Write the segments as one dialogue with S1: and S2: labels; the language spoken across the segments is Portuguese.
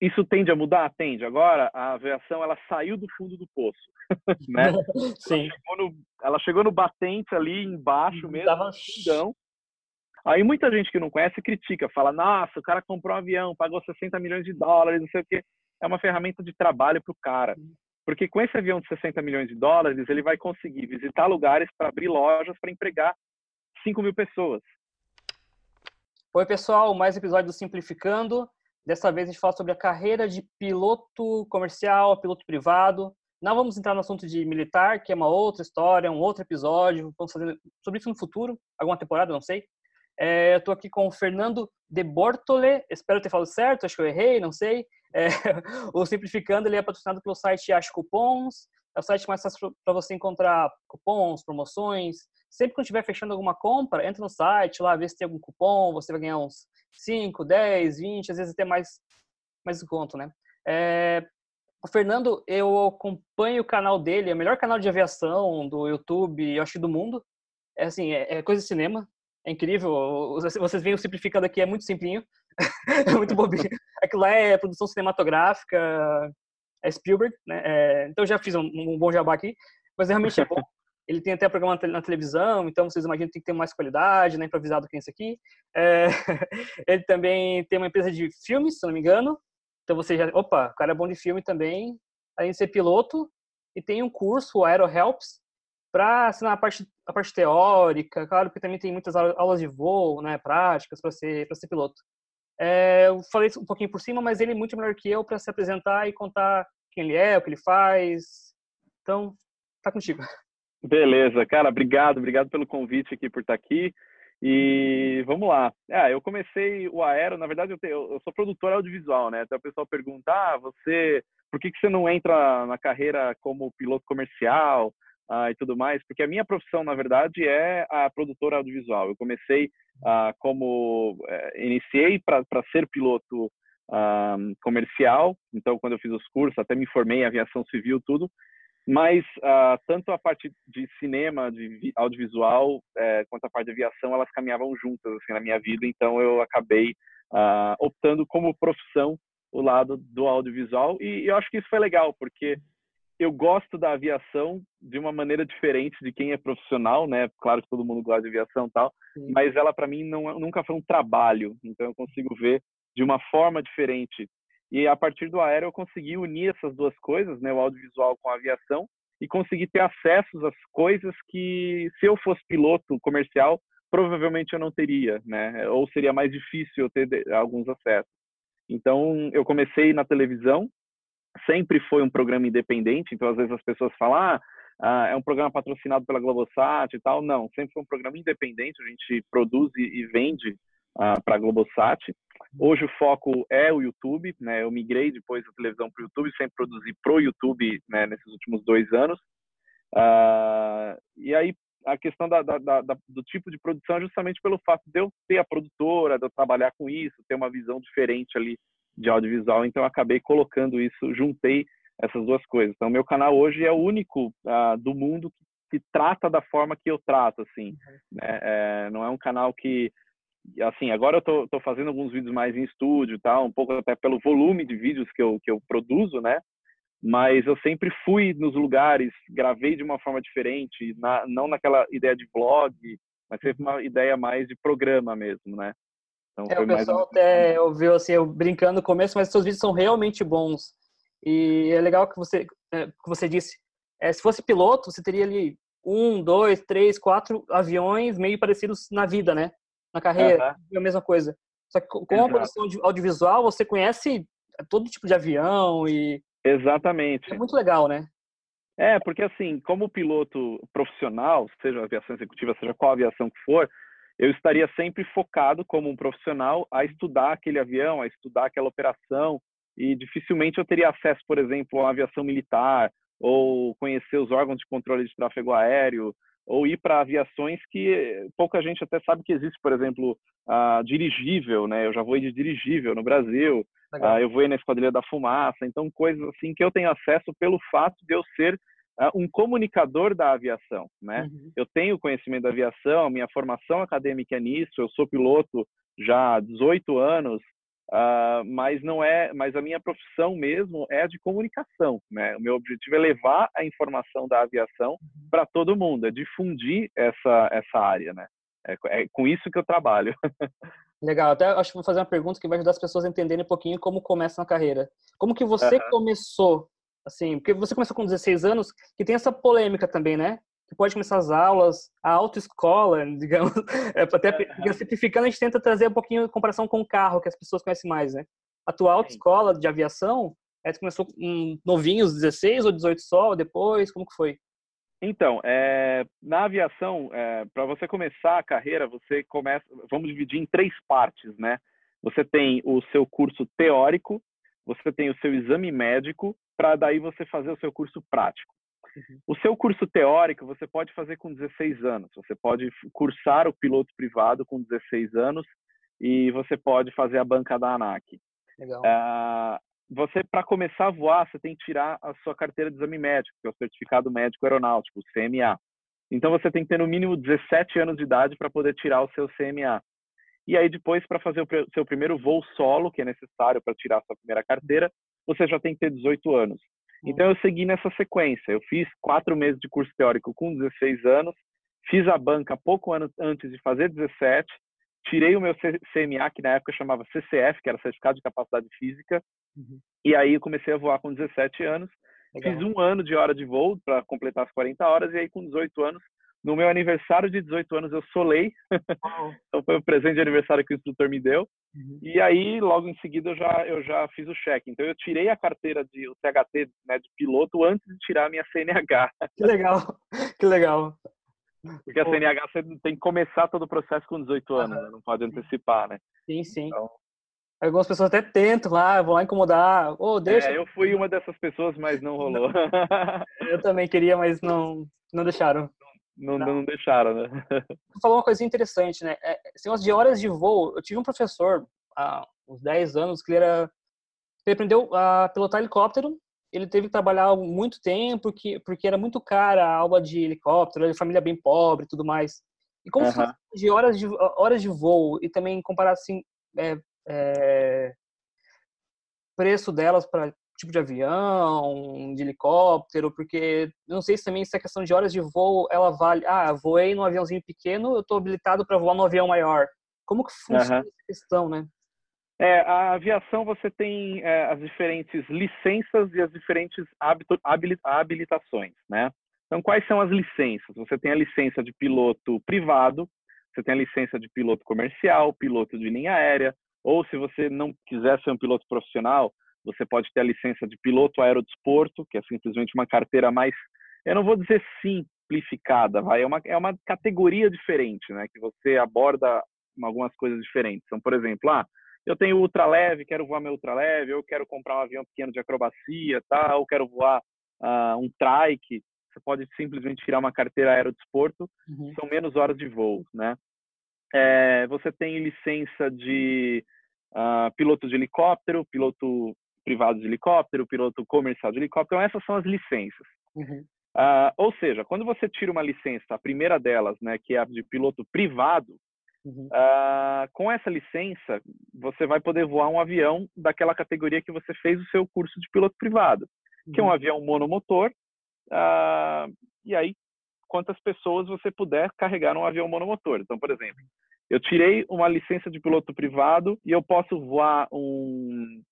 S1: isso tende a mudar? Tende. Agora, a aviação ela saiu do fundo do poço, né?
S2: Sim.
S1: Ela chegou no, ela chegou no batente ali embaixo
S2: Uhum.
S1: mesmo,
S2: Tava-
S1: fundão. Aí muita gente que não conhece critica, fala, nossa, o cara comprou um avião, pagou 60 milhões de dólares, não sei o quê. É uma ferramenta de trabalho para o cara. Porque com esse avião de 60 milhões de dólares, ele vai conseguir visitar lugares para abrir lojas para empregar 5 mil pessoas.
S2: Oi, pessoal, mais episódio do Simplificando. Dessa vez a gente fala sobre a carreira de piloto comercial, piloto privado. Não vamos entrar no assunto de militar, que é uma outra história, um outro episódio. Vamos fazer sobre isso no futuro, alguma temporada, não sei. É, eu estou aqui com o Fernando de Bortole, espero ter falado certo, acho que eu errei, não sei. É, o Simplificando ele é patrocinado pelo site Acho Cupons, é o site mais fácil para você encontrar cupons, promoções. Sempre que estiver fechando alguma compra, entra no site lá, vê se tem algum cupom, você vai ganhar uns 5, 10, 20, às vezes até mais, mais desconto, né? É, o Fernando, eu acompanho o canal dele, é o melhor canal de aviação do YouTube, eu acho do mundo. É assim, é, é coisa de cinema, é incrível. Vocês veem o simplificado aqui, é muito simplinho, é muito bobinho. Aquilo lá é produção cinematográfica, é Spielberg, né? É, então eu já fiz um, um, bom jabá aqui, mas realmente é bom. Ele tem até programa na televisão, então vocês imaginam que tem que ter mais qualidade, né, improvisado que é isso aqui. É, ele também tem uma empresa de filmes, se não me engano. Então você já, opa, o cara é bom de filme também, além de ser piloto, e tem um curso, o Aero Helps, para ensinar a parte, a parte teórica, claro que também tem muitas aulas de voo, né, práticas para ser ser piloto. É, eu falei um pouquinho por cima, mas ele é muito melhor que eu para se apresentar e contar quem ele é, o que ele faz. Então, tá contigo.
S1: Beleza, cara, obrigado, obrigado pelo convite aqui por estar aqui. E vamos lá. Ah, eu comecei o Aero, na verdade eu, te, eu sou produtor audiovisual, né? Então o pessoal pergunta, ah, você, por que, que você não entra na carreira como piloto comercial ah, e tudo mais? Porque a minha profissão, na verdade, é a produtora audiovisual. Eu comecei ah, como, eh, iniciei para ser piloto ah, comercial, então quando eu fiz os cursos, até me formei em aviação civil, tudo, mas uh, tanto a parte de cinema, de audiovisual, é, quanto a parte de aviação, elas caminhavam juntas assim na minha vida. Então eu acabei uh, optando como profissão o lado do audiovisual e, e eu acho que isso foi legal porque eu gosto da aviação de uma maneira diferente de quem é profissional, né? Claro que todo mundo gosta de aviação e tal, Sim. mas ela para mim não, nunca foi um trabalho. Então eu consigo ver de uma forma diferente e a partir do aéreo eu consegui unir essas duas coisas, né, o audiovisual com a aviação, e consegui ter acessos às coisas que, se eu fosse piloto comercial, provavelmente eu não teria, né? Ou seria mais difícil eu ter alguns acessos. Então, eu comecei na televisão, sempre foi um programa independente, então às vezes as pessoas falam, ah, é um programa patrocinado pela Globosat e tal. Não, sempre foi um programa independente, a gente produz e vende uh, para a Globosat. Hoje o foco é o YouTube, né? Eu migrei depois da televisão para o YouTube, sempre produzi pro YouTube né, nesses últimos dois anos. Uh, e aí a questão da, da, da, do tipo de produção é justamente pelo fato de eu ter a produtora, de eu trabalhar com isso, ter uma visão diferente ali de audiovisual. Então eu acabei colocando isso, juntei essas duas coisas. Então meu canal hoje é o único uh, do mundo que, que, trata da forma que eu trato, assim. Né? É, não é um canal que assim, agora eu tô, tô, fazendo alguns vídeos mais em estúdio, tá? Um pouco até pelo volume de vídeos que eu, que eu produzo, né? Mas eu sempre fui nos lugares, gravei de uma forma diferente, na, não naquela ideia de vlog, mas sempre uma ideia mais de programa mesmo, né?
S2: Então, é, o pessoal até ouviu assim, eu brincando no começo, mas seus vídeos são realmente bons. E é legal que você, que você disse, é, se fosse piloto, você teria ali um, dois, três, quatro aviões meio parecidos na vida, né? Na carreira, uhum. é a mesma coisa. Só que com Exato. a produção audiovisual, você conhece todo tipo de avião e...
S1: Exatamente.
S2: É muito legal, né?
S1: É, porque assim, como piloto profissional, seja aviação executiva, seja qual aviação que for, eu estaria sempre focado como um profissional a estudar aquele avião, a estudar aquela operação, e dificilmente eu teria acesso, por exemplo, uma aviação militar, ou conhecer os órgãos de controle de tráfego aéreo, ou ir para aviações que pouca gente até sabe que existe, por exemplo, a dirigível, né? Eu já voei de dirigível no Brasil, uh, eu voei na Esquadrilha da Fumaça, então coisas assim que eu tenho acesso pelo fato de eu ser uh, um comunicador da aviação, né? Uhum. Eu tenho conhecimento da aviação, minha formação acadêmica é nisso, eu sou piloto já há 18 anos, uh, mas não é, mas a minha profissão mesmo é a de comunicação, né? O meu objetivo é levar a informação da aviação uhum. para todo mundo, é difundir essa essa área, né? É, é com isso que eu trabalho.
S2: Legal, até acho que vou fazer uma pergunta que vai ajudar as pessoas a entenderem um pouquinho como começa na carreira. Como que você uhum. começou, assim, porque você começou com 16 anos, que tem essa polêmica também, né? Que pode começar as aulas, a autoescola, digamos, é, até simplificando, a gente tenta trazer um pouquinho de comparação com o carro, que as pessoas conhecem mais, né? A tua autoescola de aviação, é, você começou um, novinhos, 16 ou 18 só, depois, como que foi?
S1: Então, é, na aviação, é, para você começar a carreira, você começa, vamos dividir em três partes, né? Você tem o seu curso teórico, você tem o seu exame médico, para daí você fazer o seu curso prático. Uhum. O seu curso teórico você pode fazer com 16 anos. Você pode cursar o piloto privado com 16 anos e você pode fazer a banca da ANAC.
S2: Legal.
S1: Uh, você, para começar a voar, você tem que tirar a sua carteira de exame médico, que é o Certificado Médico Aeronáutico, o CMA. Então, você tem que ter no mínimo 17 anos de idade para poder tirar o seu CMA. E aí, depois, para fazer o seu primeiro voo solo, que é necessário para tirar a sua primeira carteira, você já tem que ter 18 anos. Então, eu segui nessa sequência. Eu fiz quatro meses de curso teórico com 16 anos, fiz a banca pouco antes de fazer 17, tirei o meu CMA, que na época chamava CCF, que era Certificado de Capacidade Física, uhum. e aí eu comecei a voar com 17 anos. Legal. Fiz um ano de hora de voo para completar as 40 horas, e aí com 18 anos, no meu aniversário de 18 anos, eu solei. então foi o presente de aniversário que o instrutor me deu. Uhum. E aí, logo em seguida, eu já, eu já fiz o cheque. Então, eu tirei a carteira de o CHT né, de piloto antes de tirar a minha CNH.
S2: Que legal, que legal.
S1: Porque a CNH você tem que começar todo o processo com 18 anos, né? não pode antecipar, né?
S2: Sim, sim. Então... Algumas pessoas até tentam lá, vão lá incomodar. Oh, deixa.
S1: É, eu fui uma dessas pessoas, mas não rolou.
S2: eu também queria, mas não, não deixaram.
S1: Não, não. não deixaram, né?
S2: Você falou uma coisa interessante, né? É, esse de horas de voo, eu tive um professor há uns 10 anos que ele era. Ele aprendeu a pilotar helicóptero ele teve que trabalhar muito tempo que, porque era muito cara a aula de helicóptero, ele família bem pobre e tudo mais. E como uhum. de horas de horas de voo e também comparar assim é, é, preço delas para tipo de avião, de helicóptero, porque não sei se também essa questão de horas de voo ela vale. Ah, voei num aviãozinho pequeno, eu estou habilitado para voar num avião maior. Como que funciona uhum. essa questão, né?
S1: É, a aviação você tem é, as diferentes licenças e as diferentes habilitações, né? Então, quais são as licenças? Você tem a licença de piloto privado, você tem a licença de piloto comercial, piloto de linha aérea, ou se você não quiser ser um piloto profissional, você pode ter a licença de piloto aerodesporto, que é simplesmente uma carteira mais, eu não vou dizer simplificada, vai, é uma, é uma categoria diferente, né? Que você aborda algumas coisas diferentes. Então, por exemplo, ah, eu tenho ultra leve, quero voar meu ultra leve, eu quero comprar um avião pequeno de acrobacia, tá? Ou quero voar uh, um trike. Você pode simplesmente tirar uma carteira aerodesporto, uhum. são menos horas de voo, né? É, você tem licença de uh, piloto de helicóptero, piloto privado de helicóptero, piloto comercial de helicóptero. Então, essas são as licenças. Uhum. Uh, ou seja, quando você tira uma licença, a primeira delas, né, que é a de piloto privado, Uhum. Uh, com essa licença, você vai poder voar um avião daquela categoria que você fez o seu curso de piloto privado, uhum. que é um uhum. avião monomotor. Uh, e aí, quantas pessoas você puder carregar um avião monomotor. Então, por exemplo, eu tirei uma licença de piloto privado e eu posso voar um.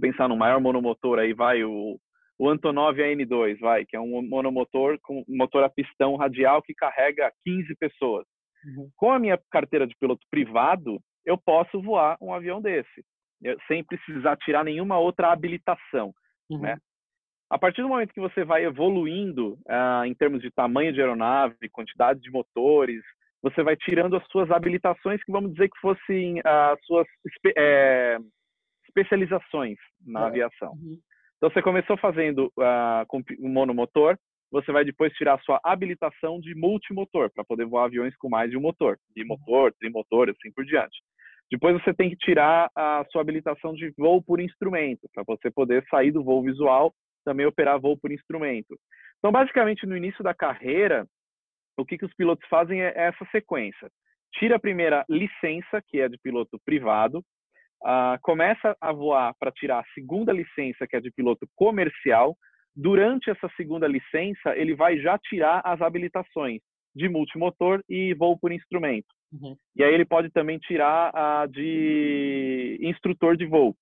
S1: Pensar no maior monomotor aí, vai o, o Antonov AN2, vai, que é um monomotor com motor a pistão radial que carrega 15 pessoas. Uhum. Com a minha carteira de piloto privado, eu posso voar um avião desse, sem precisar tirar nenhuma outra habilitação, uhum. né? A partir do momento que você vai evoluindo uh, em termos de tamanho de aeronave, quantidade de motores, você vai tirando as suas habilitações, que vamos dizer que fossem as uh, suas é, especializações na é. aviação. Uhum. Então, você começou fazendo uh, com um monomotor, você vai depois tirar a sua habilitação de multimotor, para poder voar aviões com mais de um motor, bimotor, trimotor, assim por diante. Depois você tem que tirar a sua habilitação de voo por instrumento, para você poder sair do voo visual, também operar voo por instrumento. Então, basicamente, no início da carreira, o que, que os pilotos fazem é essa sequência. Tira a primeira licença, que é de piloto privado, uh, começa a voar para tirar a segunda licença, que é de piloto comercial. Durante essa segunda licença, ele vai já tirar as habilitações de multimotor e voo por instrumento. Uhum. E aí ele pode também tirar a de instrutor de voo.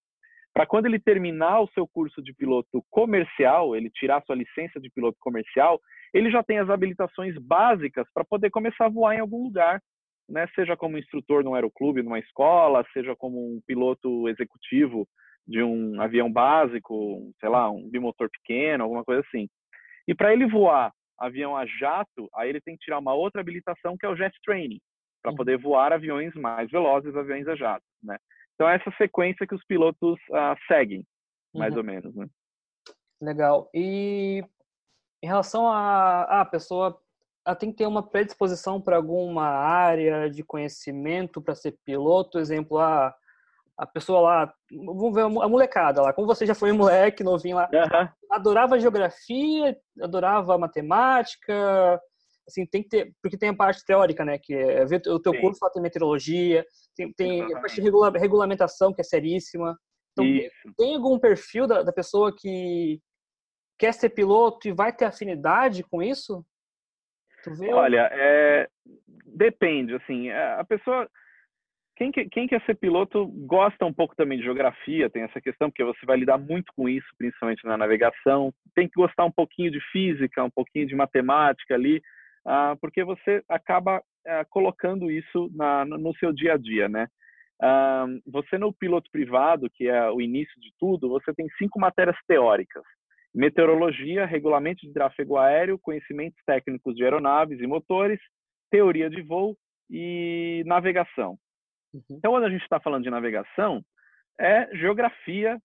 S1: Para quando ele terminar o seu curso de piloto comercial, ele tirar sua licença de piloto comercial, ele já tem as habilitações básicas para poder começar a voar em algum lugar, né? Seja como instrutor num aeroclube, numa escola, seja como um piloto executivo de um avião básico, sei lá, um bimotor pequeno, alguma coisa assim. E para ele voar avião a jato, aí ele tem que tirar uma outra habilitação que é o jet training, para uhum. poder voar aviões mais velozes, aviões a jato, né? Então é essa sequência que os pilotos uh, seguem, mais uhum. ou menos, né?
S2: Legal. E em relação a, a pessoa ela tem que ter uma predisposição para alguma área de conhecimento para ser piloto, exemplo, a, a pessoa lá, vamos ver a molecada lá, como você já foi moleque, novinho lá, uhum. adorava geografia, adorava matemática, assim, tem que ter, porque tem a parte teórica, né, que é o teu Sim. curso lá tem meteorologia, tem, tem a parte de regula, regulamentação, que é seríssima. Então, Isso. tem algum perfil da, da pessoa que quer ser piloto e vai ter afinidade com isso?
S1: Olha, é, depende, assim, é, a pessoa, quem, quem quer ser piloto gosta um pouco também de geografia, tem essa questão, porque você vai lidar muito com isso, principalmente na navegação, tem que gostar um pouquinho de física, um pouquinho de matemática ali, uh, porque você acaba uh, colocando isso na, no seu dia a dia, né? Uh, você no piloto privado, que é o início de tudo, você tem cinco matérias teóricas meteorologia, regulamento de tráfego aéreo, conhecimentos técnicos de aeronaves e motores, teoria de voo e navegação. Uhum. Então, quando a gente está falando de navegação, é geografia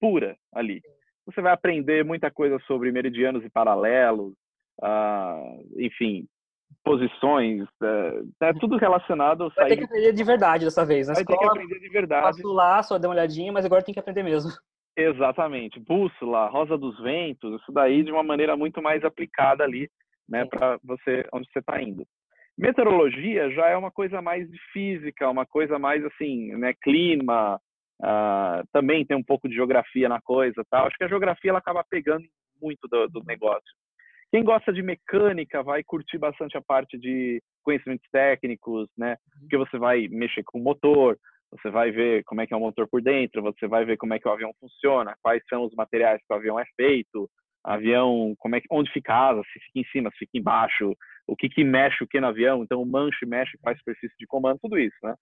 S1: pura ali. Você vai aprender muita coisa sobre meridianos e paralelos, uh, enfim, posições, é, é, tudo relacionado.
S2: Vai ter que aprender de verdade dessa vez. Na
S1: vai
S2: escola,
S1: ter que aprender de verdade.
S2: Passo lá, só dei uma olhadinha, mas agora tem que aprender mesmo.
S1: Exatamente. Bússola, Rosa dos Ventos, isso daí de uma maneira muito mais aplicada ali, né, para você onde você está indo. Meteorologia já é uma coisa mais de física, uma coisa mais assim, né, clima, uh, também tem um pouco de geografia na coisa, tal. Acho que a geografia ela acaba pegando muito do, do negócio. Quem gosta de mecânica vai curtir bastante a parte de conhecimentos técnicos, né? Uhum. Porque você vai mexer com o motor, você vai ver como é que é o motor por dentro, você vai ver como é que o avião funciona, quais são os materiais que o avião é feito, avião, como é que, onde fica a asa, se fica em cima, se fica embaixo, o que que mexe o que no avião, então o manche mexe, faz superfície de comando, tudo isso, né?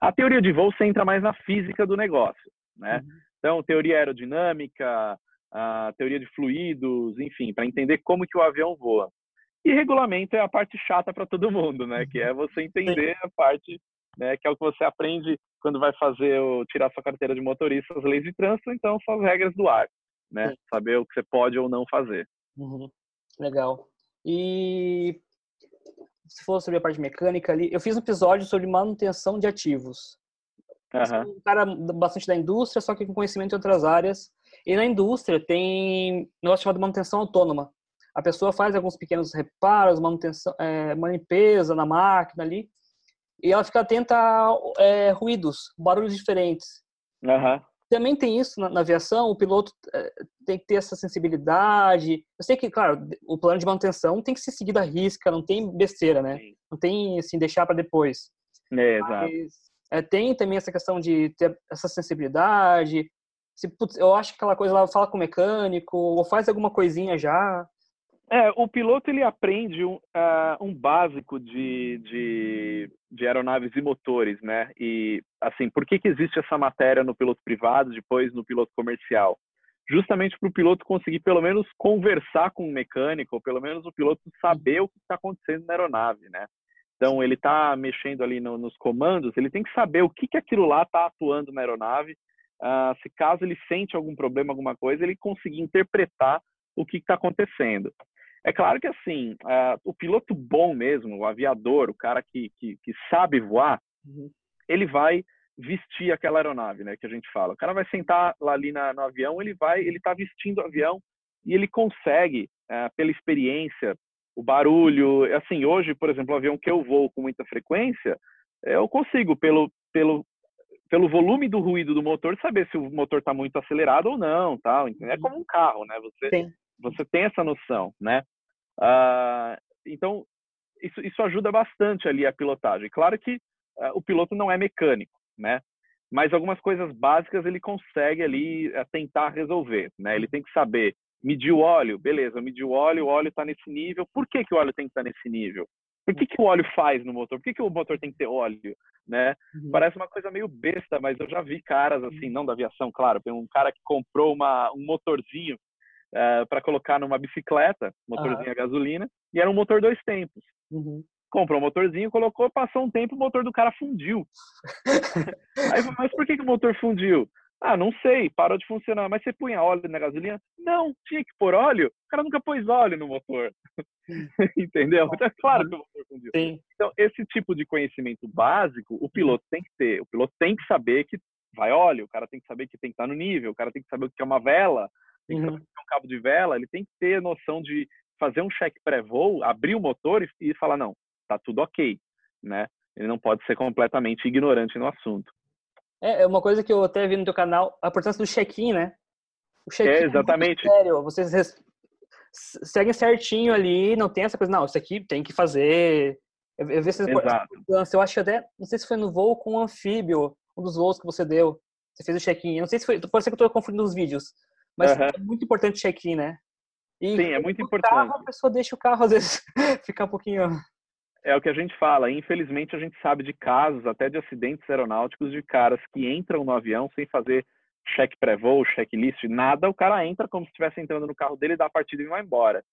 S1: A teoria de voo você entra mais na física do negócio, né? Uhum. Então, teoria aerodinâmica, a teoria de fluidos, enfim, para entender como que o avião voa. E regulamento é a parte chata para todo mundo, né? Que é você entender a parte né, que é o que você aprende quando vai fazer o, tirar sua carteira de motorista, as leis de trânsito, então são as regras do ar, né? Sim. Saber o que você pode ou não fazer.
S2: Uhum. Legal. E se for sobre a parte mecânica ali, eu fiz um episódio sobre manutenção de ativos. Uhum. Um cara bastante da indústria, só que com conhecimento em outras áreas. E na indústria tem um negócio chamado manutenção autônoma. A pessoa faz alguns pequenos reparos, manutenção, é, uma limpeza na máquina ali, e ela fica atenta a é, ruídos, barulhos diferentes.
S1: Uhum.
S2: Também tem isso na, na aviação, o piloto é, tem que ter essa sensibilidade. Eu sei que, claro, o plano de manutenção tem que ser seguido à risca, não tem besteira, né? Sim. Não tem, assim, deixar para depois.
S1: É, exato. Mas,
S2: é, tem também essa questão de ter essa sensibilidade. Se, putz, eu acho que aquela coisa lá, fala com o mecânico, ou faz alguma coisinha já.
S1: É, o piloto ele aprende um, uh, um básico de, de, de, aeronaves e motores, né? E assim, por que, que existe essa matéria no piloto privado, depois no piloto comercial? Justamente para o piloto conseguir pelo menos conversar com o mecânico, ou pelo menos o piloto saber o que está acontecendo na aeronave, né? Então ele está mexendo ali no, nos comandos, ele tem que saber o que, que aquilo lá está atuando na aeronave. Uh, se caso ele sente algum problema, alguma coisa, ele conseguir interpretar o que está acontecendo. É claro que, assim, uh, o piloto bom mesmo, o aviador, o cara que, que, que sabe voar, uhum. ele vai vestir aquela aeronave, né, que a gente fala. O cara vai sentar lá ali na, no avião, ele vai, ele está vestindo o avião e ele consegue, uh, pela experiência, o barulho, assim, hoje, por exemplo, o avião que eu vou com muita frequência, eu consigo, pelo, pelo pelo volume do ruído do motor, saber se o motor está muito acelerado ou não, tal. É como um carro, né? Você, Sim. Você tem essa noção, né? Uh, então, isso, isso ajuda bastante ali a pilotagem. Claro que uh, o piloto não é mecânico, né? Mas algumas coisas básicas ele consegue ali uh, tentar resolver, né? Ele tem que saber medir o óleo, beleza, medir o óleo, o óleo está nesse nível. Por que, que o óleo tem que estar tá nesse nível? Por que, que o óleo faz no motor? Por que, que o motor tem que ter óleo? Né? Uhum. Parece uma coisa meio besta, mas eu já vi caras assim, não da aviação, claro, tem um cara que comprou uma, um motorzinho uh, eh, para colocar numa bicicleta, motorzinho uhum. a gasolina, e era um motor dois tempos. Uhum. Comprou um motorzinho, colocou, passou um tempo, o motor do cara fundiu. Aí, mas por que, que o motor fundiu? Ah, não sei, parou de funcionar. Mas você punha óleo na gasolina? Não, tinha que pôr óleo. O cara nunca pôs óleo no motor. Entendeu? Então é claro que o motor fundiu. Sim. Então, esse tipo de conhecimento básico, o piloto tem que ter. O piloto tem que saber que vai óleo, o cara tem que saber que tem que estar no nível, o cara tem que saber o que é uma vela, tem que uhum. é um cabo de vela, ele tem que ter a noção de fazer um check pré-voo, abrir o motor e, e falar, não, tá tudo ok, né? Ele não pode ser completamente ignorante no assunto.
S2: É, é uma coisa que eu até vi no teu canal, a importância do check-in, né?
S1: O check-in é, exatamente.
S2: É sério, vocês seguem certinho ali, não tem essa coisa, não, isso aqui tem que fazer. Eu, eu, se eu acho que até, não sei se foi no voo com o anfíbio, um dos voos que você deu, você fez o check-in. Não sei se foi, pode ser que eu estou confundindo os vídeos, mas uhum. é muito importante check-in, né?
S1: E Sim, é muito importante. Carro,
S2: a pessoa deixa o carro, às vezes, ficar um pouquinho
S1: é o que a gente fala. Infelizmente, a gente sabe de casos, até de acidentes aeronáuticos, de caras que entram no avião sem fazer check pré-voo, checklist, nada. O cara entra como se estivesse entrando no carro dele, dá a partida e vai embora.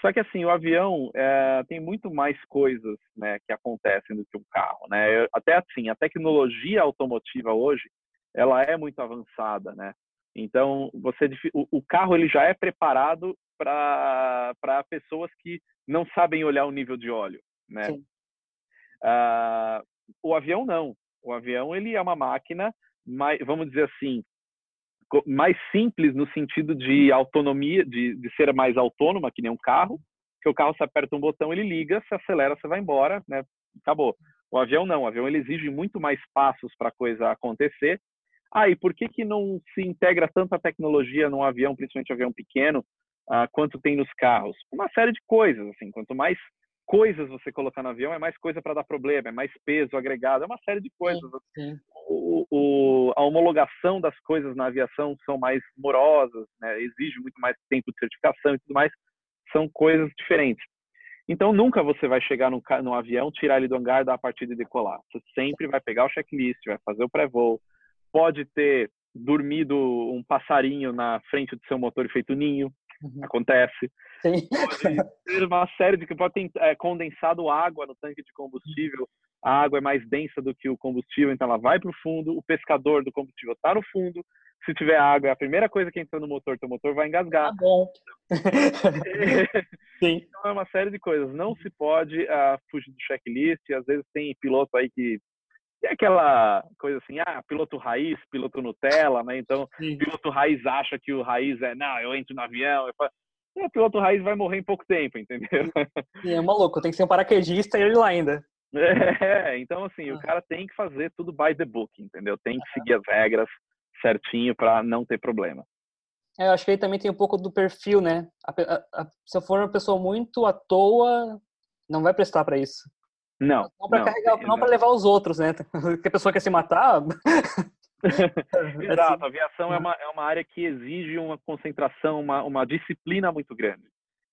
S1: Só que assim, o avião é, tem muito mais coisas né, que acontecem do que um carro. Né? Até assim, a tecnologia automotiva hoje, ela é muito avançada, né? Então, você o, o carro ele já é preparado para pessoas que não sabem olhar o nível de óleo né? Uh, o avião não. O avião ele é uma máquina mais, vamos dizer assim, mais simples no sentido de autonomia, de, de ser mais autônoma que nem um carro. Que o carro você aperta um botão, ele liga, se acelera, você vai embora, né? Acabou. O avião não. O avião ele exige muito mais passos para a coisa acontecer. Ah, e por que que não se integra tanta tecnologia num avião, principalmente um avião pequeno, uh, quanto tem nos carros? Uma série de coisas, assim. Quanto mais coisas você colocar no avião, é mais coisa para dar problema, é mais peso agregado, é uma série de coisas. Sim, sim. O, o, a homologação das coisas na aviação são mais morosas, né? exige muito mais tempo de certificação e tudo mais, são coisas diferentes. Então, nunca você vai chegar no, no avião, tirar ele do hangar, dar a partida e decolar. Você sempre vai pegar o checklist, vai fazer o pré-voo. Pode ter dormido um passarinho na frente do seu motor e feito ninho, uhum. acontece. Sim. Pode ter uma série de que pode ter é, condensado água no tanque de combustível. A água é mais densa do que o combustível, então ela vai para o fundo. O pescador do combustível está no fundo. Se tiver água, é a primeira coisa que entra no motor, teu motor vai engasgar.
S2: Tá bom.
S1: Sim. Então é uma série de coisas. Não se pode uh, fugir do checklist. Às vezes tem piloto aí que tem aquela coisa assim, ah, piloto raiz, piloto Nutella, né? Então, Sim. piloto raiz acha que o raiz é, não, eu entro no avião, eu falo, o piloto raiz vai morrer em pouco tempo, entendeu?
S2: Sim, é maluco, tem que ser um paraquedista e ele lá ainda.
S1: É, então assim, ah. o cara tem que fazer tudo by the book, entendeu? Tem que seguir as regras certinho para não ter problema.
S2: É, eu acho que aí também tem um pouco do perfil, né? A, a, a, se eu for uma pessoa muito à toa, não vai prestar para isso.
S1: Não.
S2: Não para carregar, não para levar os outros, né? Porque a pessoa quer se matar.
S1: Exato, a aviação é uma, é uma área que exige uma concentração, uma, uma disciplina muito grande.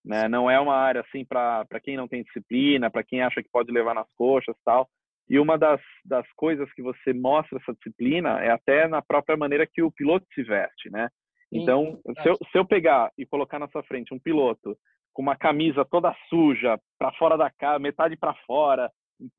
S1: Né? Não é uma área assim para quem não tem disciplina, para quem acha que pode levar nas coxas tal. E uma das, das coisas que você mostra essa disciplina é até na própria maneira que o piloto se veste, né? Então, se eu, se eu pegar e colocar na sua frente um piloto com uma camisa toda suja, para fora da casa, metade para fora,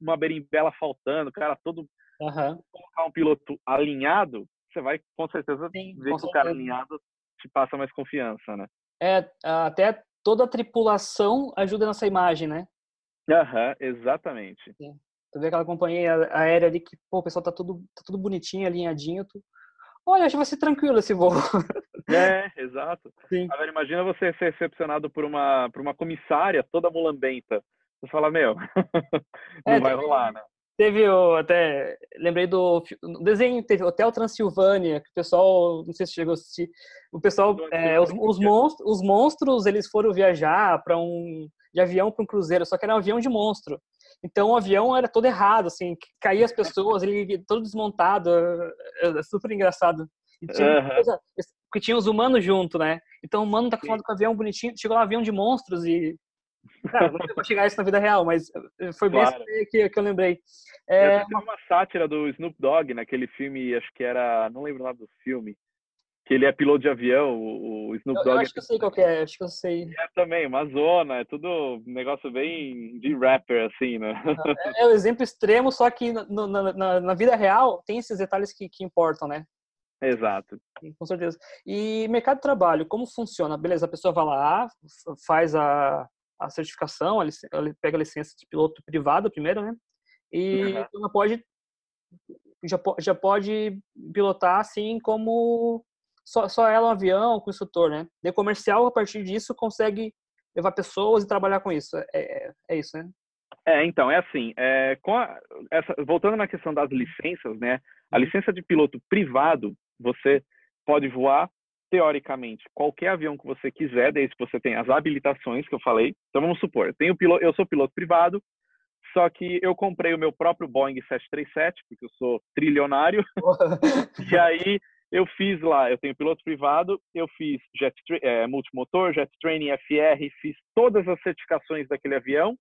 S1: uma berimbela faltando, cara todo Uhum. Colocar um piloto alinhado, você vai com certeza Sim, ver com que o cara alinhado te passa mais confiança, né?
S2: É, até toda a tripulação ajuda nessa imagem, né?
S1: Aham, uhum, exatamente. Sim.
S2: Tu vê aquela companhia aérea ali que, pô, o pessoal tá tudo, tá tudo bonitinho, alinhadinho. Tu... Olha, acho que vai ser tranquilo esse voo.
S1: É, exato. Sim. Agora, imagina você ser recepcionado por uma, por uma comissária toda mulambenta. Você fala, meu, não é, vai rolar, né?
S2: Teve o, até, lembrei do, desenho, teve Hotel Transilvânia, que o pessoal, não sei se chegou a assistir, o pessoal, é, os, os, monstros, os monstros, eles foram viajar para um, de avião para um cruzeiro, só que era um avião de monstro. Então o avião era todo errado, assim, caía as pessoas, ele todo desmontado, é, é super engraçado. E tinha, coisa, porque tinha os humanos junto, né? Então o humano tá acostumado com o avião bonitinho, chegou lá um avião de monstros e Cara, não vou chegar isso na vida real, mas eh, foi bem claro. que, que eu lembrei.
S1: É... Tem uma sátira do Snoop Dogg naquele filme, acho que era, não lembro o nome do filme, que ele é piloto de avião, o, Snoop Dogg. Eu
S2: acho que eu sei qual que é, acho que eu sei.
S1: É também, uma zona, é tudo um negócio bem de rapper, assim, né?
S2: É, é o exemplo extremo, só que no, na, na, na, vida real tem esses detalhes que, que importam, né?
S1: Exato.
S2: Com certeza. E mercado de trabalho, como funciona? Beleza, a pessoa vai lá, faz a, a certificação, ela pega a licença de piloto privado primeiro, né? E uhum. ela pode já, já pode pilotar assim como só, só ela um avião com instrutor, né? De comercial a partir disso consegue levar pessoas e trabalhar com isso. É, é, é isso, né?
S1: É, então, é assim, é, a, essa, voltando na questão das licenças, né? A uhum. licença de piloto privado, você pode voar teoricamente, qualquer avião que você quiser, desde que você tenha as habilitações que eu falei. Então, vamos supor, eu, tenho piloto, eu sou piloto privado, só que eu comprei o meu próprio Boeing 737, porque eu sou trilionário. e aí eu fiz lá, eu tenho piloto privado, eu fiz jet é, multimotor, jet training, FR, fiz todas as certificações daquele avião.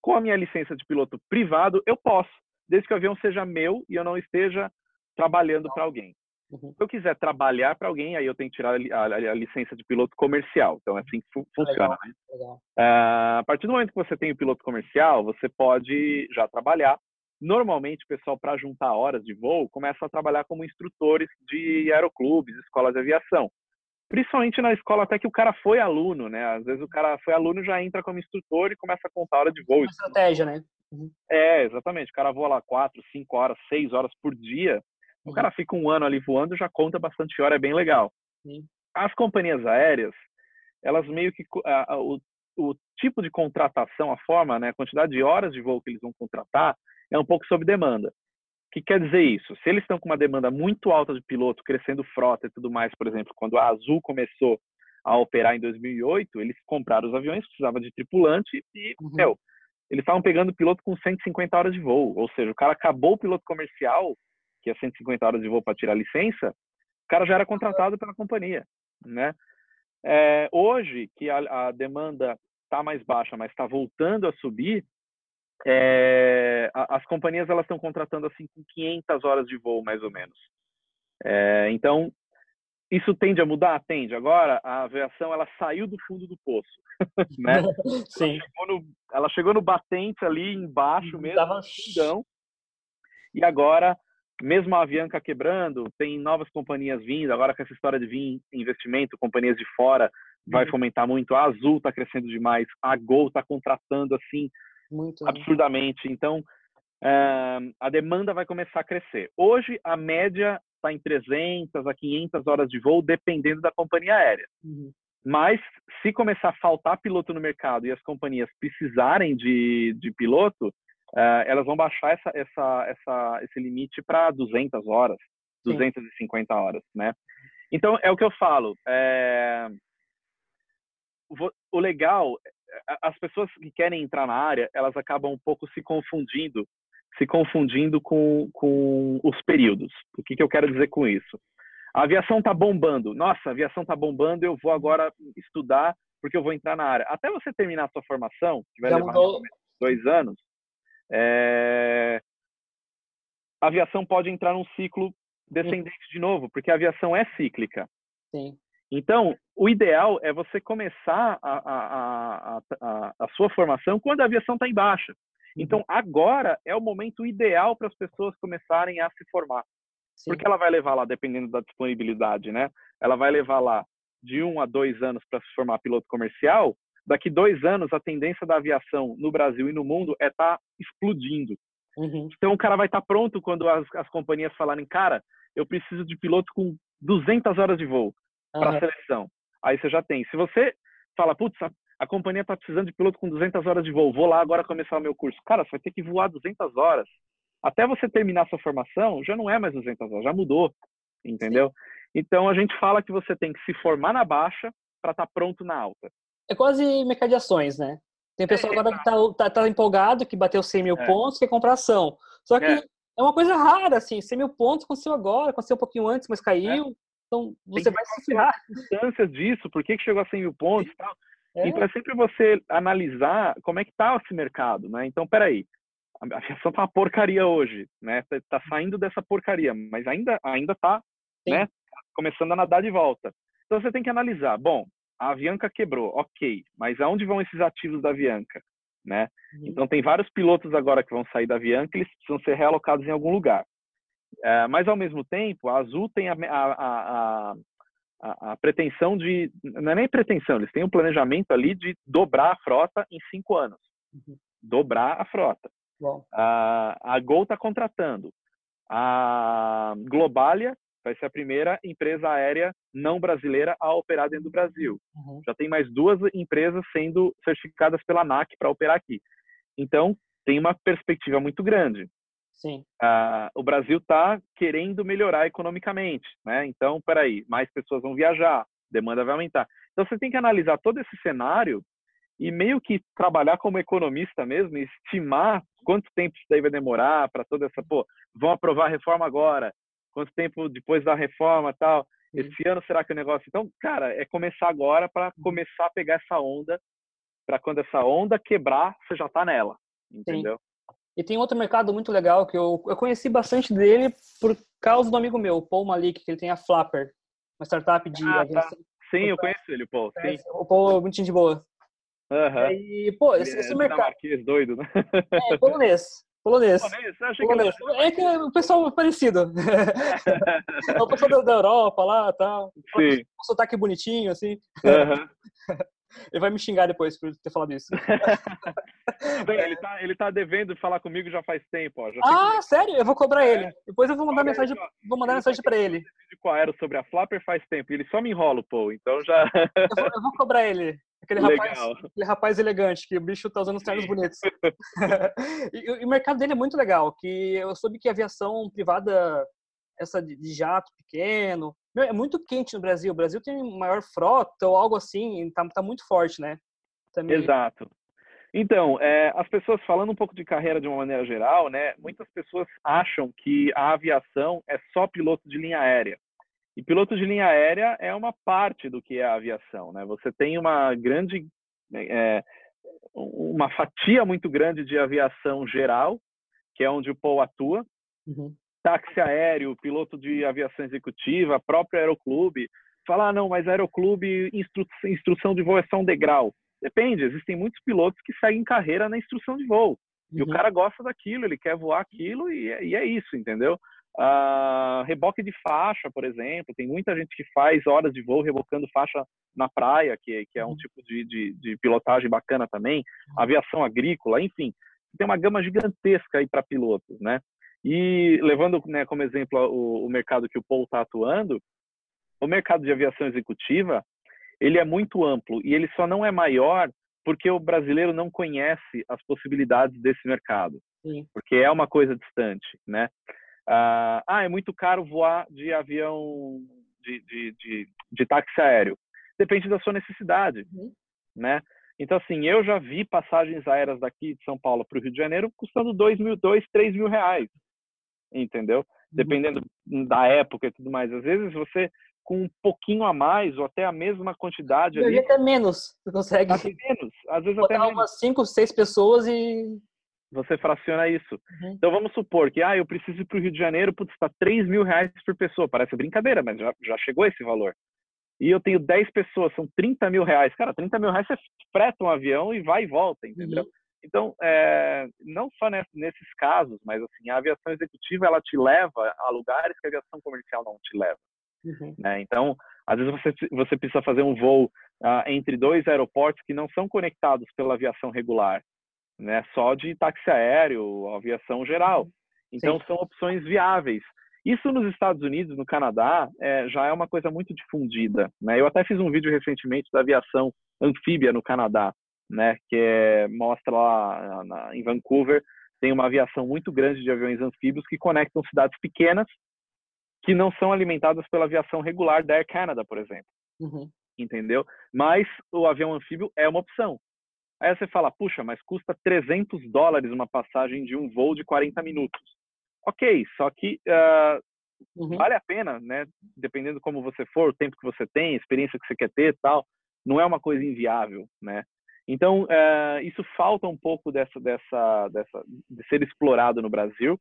S1: Com a minha licença de piloto privado, eu posso, desde que o avião seja meu e eu não esteja trabalhando para alguém. Uhum. Se eu quiser trabalhar para alguém, aí eu tenho que tirar a, a, a, licença de piloto comercial. Então, é assim que fu funciona. Legal, né? legal. Uh, a partir do momento que você tem o piloto comercial, você pode já trabalhar. Normalmente, o pessoal, para juntar horas de voo, começa a trabalhar como instrutores de aeroclubes, escolas de aviação. Principalmente na escola até que o cara foi aluno, né? Às vezes o cara foi aluno já entra como instrutor e começa a contar hora de voo. Uma
S2: estratégia, né? Uhum.
S1: É, exatamente. O cara voa lá quatro, cinco horas, seis horas por dia o cara fica um ano ali voando, já conta bastante hora, é bem legal. As companhias aéreas, elas meio que a, a, o, o tipo de contratação, a forma, né, a quantidade de horas de voo que eles vão contratar é um pouco sob demanda. O que quer dizer isso? Se eles estão com uma demanda muito alta de piloto, crescendo frota e tudo mais, por exemplo, quando a Azul começou a operar em 2008, eles compraram os aviões, precisava de tripulante e, uhum. meu, eles estavam pegando piloto com 150 horas de voo. Ou seja, o cara acabou o piloto comercial, que é 150 horas de voo para tirar a licença, o cara já era contratado pela companhia, né? É, hoje, que a, a demanda está mais baixa, mas está voltando a subir, é, a, as companhias elas estão contratando assim com 500 horas de voo, mais ou menos. É, então, isso tende a mudar? Tende. Agora, a aviação ela saiu do fundo do poço, né?
S2: Sim.
S1: Ela chegou no, ela chegou no batente ali embaixo mesmo, Tava... fundão, e agora mesmo a Avianca quebrando, tem novas companhias vindo, agora com essa história de vir investimento, companhias de fora vai uhum. fomentar muito. A Azul está crescendo demais, a Gol está contratando assim muito, absurdamente. Né? Então, uh, a demanda vai começar a crescer. Hoje, a média está em 300 a 500 horas de voo, dependendo da companhia aérea. Uhum. Mas, se começar a faltar piloto no mercado e as companhias precisarem de, de piloto, uh, elas vão baixar essa, essa, essa, esse limite para 200 horas, Sim. 250 horas, né? Então, é o que eu falo. É... O legal, as pessoas que querem entrar na área, elas acabam um pouco se confundindo, se confundindo com, com os períodos. O que, que eu quero dizer com isso? A aviação está bombando. Nossa, a aviação está bombando, eu vou agora estudar porque eu vou entrar na área. Até você terminar a sua formação, que vai Já levar mudou... dois anos, é... a aviação pode entrar num ciclo descendente de novo, porque a aviação é cíclica.
S2: Sim.
S1: Então, o ideal é você começar a, a, a, a sua formação quando a aviação está em baixa. Então, uhum. agora é o momento ideal para as pessoas começarem a se formar. Sim. Porque ela vai levar lá, dependendo da disponibilidade, né? Ela vai levar lá de um a dois anos para se formar piloto comercial daqui dois anos a tendência da aviação no Brasil e no mundo é estar tá explodindo. Uhum. Então o cara vai estar tá pronto quando as, as companhias falarem, cara, eu preciso de piloto com 200 horas de voo para uhum. seleção. Aí você já tem. Se você fala, putz, a a companhia está precisando de piloto com 200 horas de voo, vou lá agora começar o meu curso. Cara, você vai ter que voar 200 horas. Até você terminar sua formação, já não é mais 200 horas, já mudou, entendeu? Sim. Então, a gente fala que você tem que se formar na baixa para estar tá pronto na alta.
S2: É quase mercado de ações, né? Tem pessoal é, agora que está tá, tá, empolgado, que bateu 100 mil é. pontos, quer comprar ação. Só que é. é. uma coisa rara, assim, 100 mil pontos aconteceu agora, aconteceu um pouquinho antes, mas caiu. É. Então, você vai se ferrar.
S1: As disso, por que, que chegou a 100 mil pontos e tal. Então, é sempre você analisar como é que está esse mercado, né? Então, peraí, a aviação tá uma porcaria hoje, né? Tá, tá saindo dessa porcaria, mas ainda ainda tá, né? Começando a nadar de volta. Então, você tem que analisar, bom, a Avianca quebrou, ok, mas aonde vão esses ativos da Avianca? Né? Uhum. Então tem vários pilotos agora que vão sair da Avianca, eles precisam ser realocados em algum lugar. É, mas ao mesmo tempo, a Azul tem a, a, a, a, pretensão de, não é nem pretensão, eles têm um planejamento ali de dobrar a frota em cinco anos, uhum. dobrar a frota. A, a Gol está contratando, a Globalia vai ser a primeira empresa aérea não brasileira a operar dentro do Brasil. Uhum. Já tem mais duas empresas sendo certificadas pela ANAC para operar aqui. Então, tem uma perspectiva muito grande.
S2: Sim.
S1: Uh, o Brasil está querendo melhorar economicamente, né? Então, peraí, mais pessoas vão viajar, demanda vai aumentar. Então, você tem que analisar todo esse cenário e meio que trabalhar como economista mesmo, estimar quanto tempo isso daí vai demorar para toda essa, pô, vão aprovar a reforma agora, quanto tempo depois da reforma tal, esse ano será que o negócio. Então, cara, é começar agora para uhum. começar a pegar essa onda, para quando essa onda quebrar, você já está nela, entendeu? Sim.
S2: E tem outro mercado muito legal que eu, eu conheci bastante dele por causa do amigo meu, o Paul Malik, que ele tem a Flapper, uma startup de
S1: ah, tá. Sim, eu conheço ele, Paul. Sim.
S2: O Paul é muito gente boa.
S1: Uhum.
S2: E, pô, esse, esse é mercado.
S1: doido, né?
S2: É, polonês. Polonês. Polonês? Polonês. Que é que é o pessoal é parecido. é o pessoal da, Europa lá e tal.
S1: Sim.
S2: Um sotaque bonitinho, assim.
S1: Uhum.
S2: Ele vai me xingar depois por ter falado isso.
S1: ele, tá, ele tá devendo falar comigo já faz tempo. Ó. Já
S2: ah, sério? Eu vou cobrar é. ele. Depois eu vou mandar mensagem, vou mandar mensagem para ele.
S1: Com a Aero sobre a Flapper faz tempo. Ele só me enrola, pô. Então já.
S2: eu, vou, eu vou cobrar ele. Aquele rapaz, aquele rapaz elegante, que o bicho tá usando os ternos bonitos. e, e, o mercado dele é muito legal, que eu soube que a aviação privada, essa de, de jato pequeno, meu, é muito quente no Brasil. O Brasil tem maior frota ou algo assim, tá, tá muito forte, né?
S1: Também. Exato. Então, é, as pessoas falando um pouco de carreira de uma maneira geral, né? Muitas pessoas acham que a aviação é só piloto de linha aérea. E piloto de linha aérea é uma parte do que é a aviação, né? Você tem uma grande, é, uma fatia muito grande de aviação geral, que é onde o Paul atua. Uhum. Táxi aéreo, piloto de aviação executiva, próprio aeroclube. Falar, ah, não, mas aeroclube, instru instrução de voo é só um degrau. Depende, existem muitos pilotos que seguem carreira na instrução de voo. E uhum. o cara gosta daquilo, ele quer voar aquilo e é, e é isso, entendeu? Uh, reboque de faixa, por exemplo, tem muita gente que faz horas de voo rebocando faixa na praia, que, que é um uhum. tipo de, de, de, pilotagem bacana também, uhum. aviação agrícola, enfim, tem uma gama gigantesca aí para pilotos, né? E levando né, como exemplo o, o mercado que o Paul está atuando, o mercado de aviação executiva, ele é muito amplo e ele só não é maior porque o brasileiro não conhece as possibilidades desse mercado, Sim. porque é uma coisa distante, né? Ah, ah, é muito caro voar de avião, de, de, de, de táxi aéreo. Depende da sua necessidade, uhum. né? Então, assim, eu já vi passagens aéreas daqui de São Paulo para o Rio de Janeiro custando dois mil, dois, três mil reais, entendeu? Uhum. Dependendo da época e tudo mais. Às vezes você, com um pouquinho a mais ou até a mesma quantidade
S2: ali... até menos, você consegue.
S1: Até menos, às vezes até menos.
S2: umas cinco, seis pessoas e
S1: você fraciona isso. Uhum. Então vamos supor que ah, eu preciso ir para o Rio de Janeiro, putz, está 3 mil reais por pessoa. Parece brincadeira, mas já, já chegou esse valor. E eu tenho 10 pessoas, são 30 mil reais. Cara, 30 mil reais você freta um avião e vai e volta, entendeu? Uhum. Então, é, não só nesses casos, mas assim, a aviação executiva ela te leva a lugares que a aviação comercial não te leva. Uhum. Né? Então, às vezes você, você precisa fazer um voo uh, entre dois aeroportos que não são conectados pela aviação regular né? Só de táxi aéreo, aviação geral. Então Sim. são opções viáveis. Isso nos Estados Unidos, no Canadá, é, já é uma coisa muito difundida. Né? Eu até fiz um vídeo recentemente da aviação anfíbia no Canadá, né? que é, mostra lá na, em Vancouver, tem uma aviação muito grande de aviões anfíbios que conectam cidades pequenas que não são alimentadas pela aviação regular da Air Canada, por exemplo. Uhum. Entendeu? Mas o avião anfíbio é uma opção. Aí você fala, puxa, mas custa 300 dólares uma passagem de um voo de 40 minutos. Ok, só que uh, uhum. vale a pena, né? Dependendo como você for, o tempo que você tem, a experiência que você quer ter tal, não é uma coisa inviável, né? Então, uh, isso falta um pouco dessa, dessa, dessa, de ser explorado no Brasil.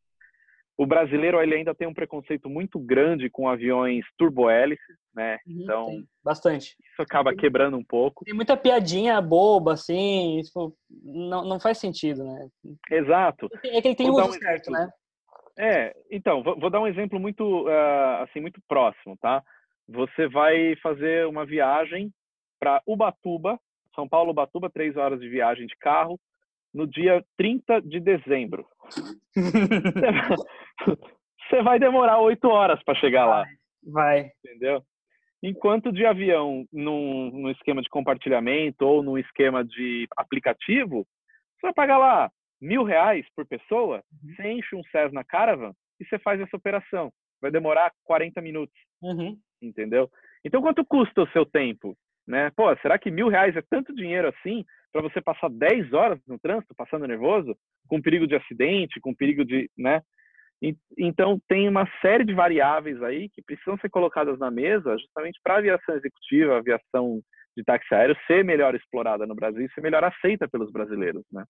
S1: O brasileiro ele ainda tem um preconceito muito grande com aviões turbohélices, né?
S2: Uhum, então, tem. bastante.
S1: Isso acaba quebrando um pouco.
S2: Tem muita piadinha boba, assim, isso não, não faz sentido, né?
S1: Exato.
S2: É que ele tem o uso um certo, né?
S1: É, então, vou, vou, dar um exemplo muito, uh, assim, muito próximo, tá? Você vai fazer uma viagem para Ubatuba, São Paulo, Ubatuba, três horas de viagem de carro, no dia 30 de dezembro. Você vai demorar oito horas para chegar lá.
S2: Vai.
S1: Entendeu? Enquanto de avião, num, num, esquema de compartilhamento ou num esquema de aplicativo, você vai pagar lá mil reais por pessoa, uhum. você enche um Cessna Caravan e você faz essa operação. Vai demorar 40 minutos.
S2: Uhum.
S1: Entendeu? Então, quanto custa o seu tempo? Né? Pô, será que mil reais é tanto dinheiro assim para você passar 10 horas no trânsito, passando nervoso, com perigo de acidente, com perigo de, né? Então tem uma série de variáveis aí que precisam ser colocadas na mesa, justamente para a aviação executiva, a aviação de táxi aéreo ser melhor explorada no Brasil e ser melhor aceita pelos brasileiros, né?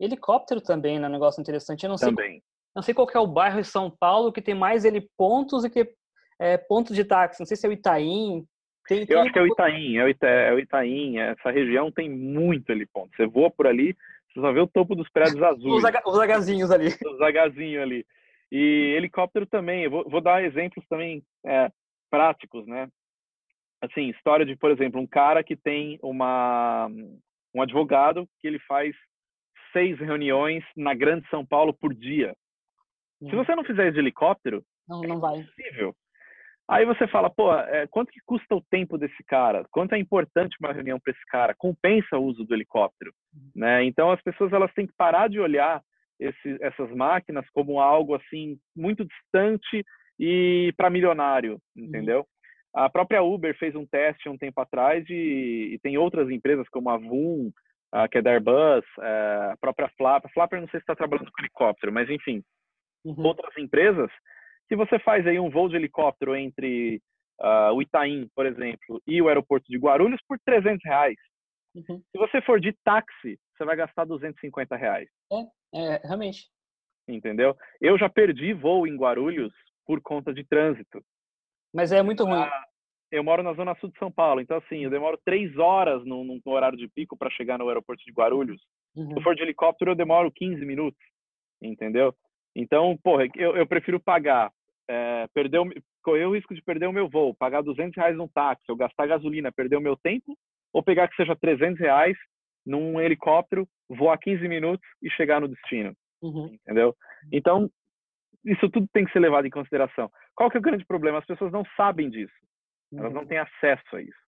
S2: Helicóptero também é um negócio interessante. Eu não
S1: também.
S2: sei, não sei qual é o bairro em São Paulo que tem mais helipontos do que é, pontos de táxi. Não sei se é o Itaim,
S1: tem, tem... Eu acho que é o Itaim, é o, Ita, é o Itaim. Essa região tem muito heliponto. Você voa por ali, você só vê o topo dos prédios azuis.
S2: os, agazinhos ali.
S1: Os agazinhos ali. E helicóptero também. Eu vou, vou dar exemplos também é, práticos, né? Assim, história de, por exemplo, um cara que tem uma um advogado que ele faz seis reuniões na Grande São Paulo por dia. Se hum. você não fizer isso de helicóptero,
S2: não, não vai.
S1: é impossível. Aí você fala, pô, é, quanto que custa o tempo desse cara? Quanto é importante uma reunião para esse cara? Compensa o uso do helicóptero, né? Então as pessoas elas têm que parar de olhar esse, essas máquinas como algo assim muito distante e para milionário, entendeu? A própria Uber fez um teste um tempo atrás e, e tem outras empresas como a Vum, a, que é da Airbus, é, a própria Flapper. Flapper não sei se está trabalhando com helicóptero, mas enfim, uhum. outras empresas se você faz aí um voo de helicóptero entre uh, o Itaim, por exemplo, e o aeroporto de Guarulhos por 300 reais. Uhum. Se você for de táxi, você vai gastar 250 reais.
S2: É, é, realmente.
S1: Entendeu? Eu já perdi voo em Guarulhos por conta de trânsito.
S2: Mas é muito ruim. Ah,
S1: eu moro na zona sul de São Paulo, então assim, eu demoro três horas no, no horário de pico para chegar no aeroporto de Guarulhos. Uhum. Se for de helicóptero, eu demoro 15 minutos, entendeu? Então, porra, eu, eu prefiro pagar é, perder o, correr o risco de perder o meu voo, pagar 200 reais num táxi, ou gastar gasolina, perder o meu tempo, ou pegar que seja 300 reais num helicóptero, voar 15 minutos e chegar no destino. Uhum. Entendeu? Então, isso tudo tem que ser levado em consideração. Qual que é o grande problema? As pessoas não sabem disso. Elas uhum. não têm acesso a isso.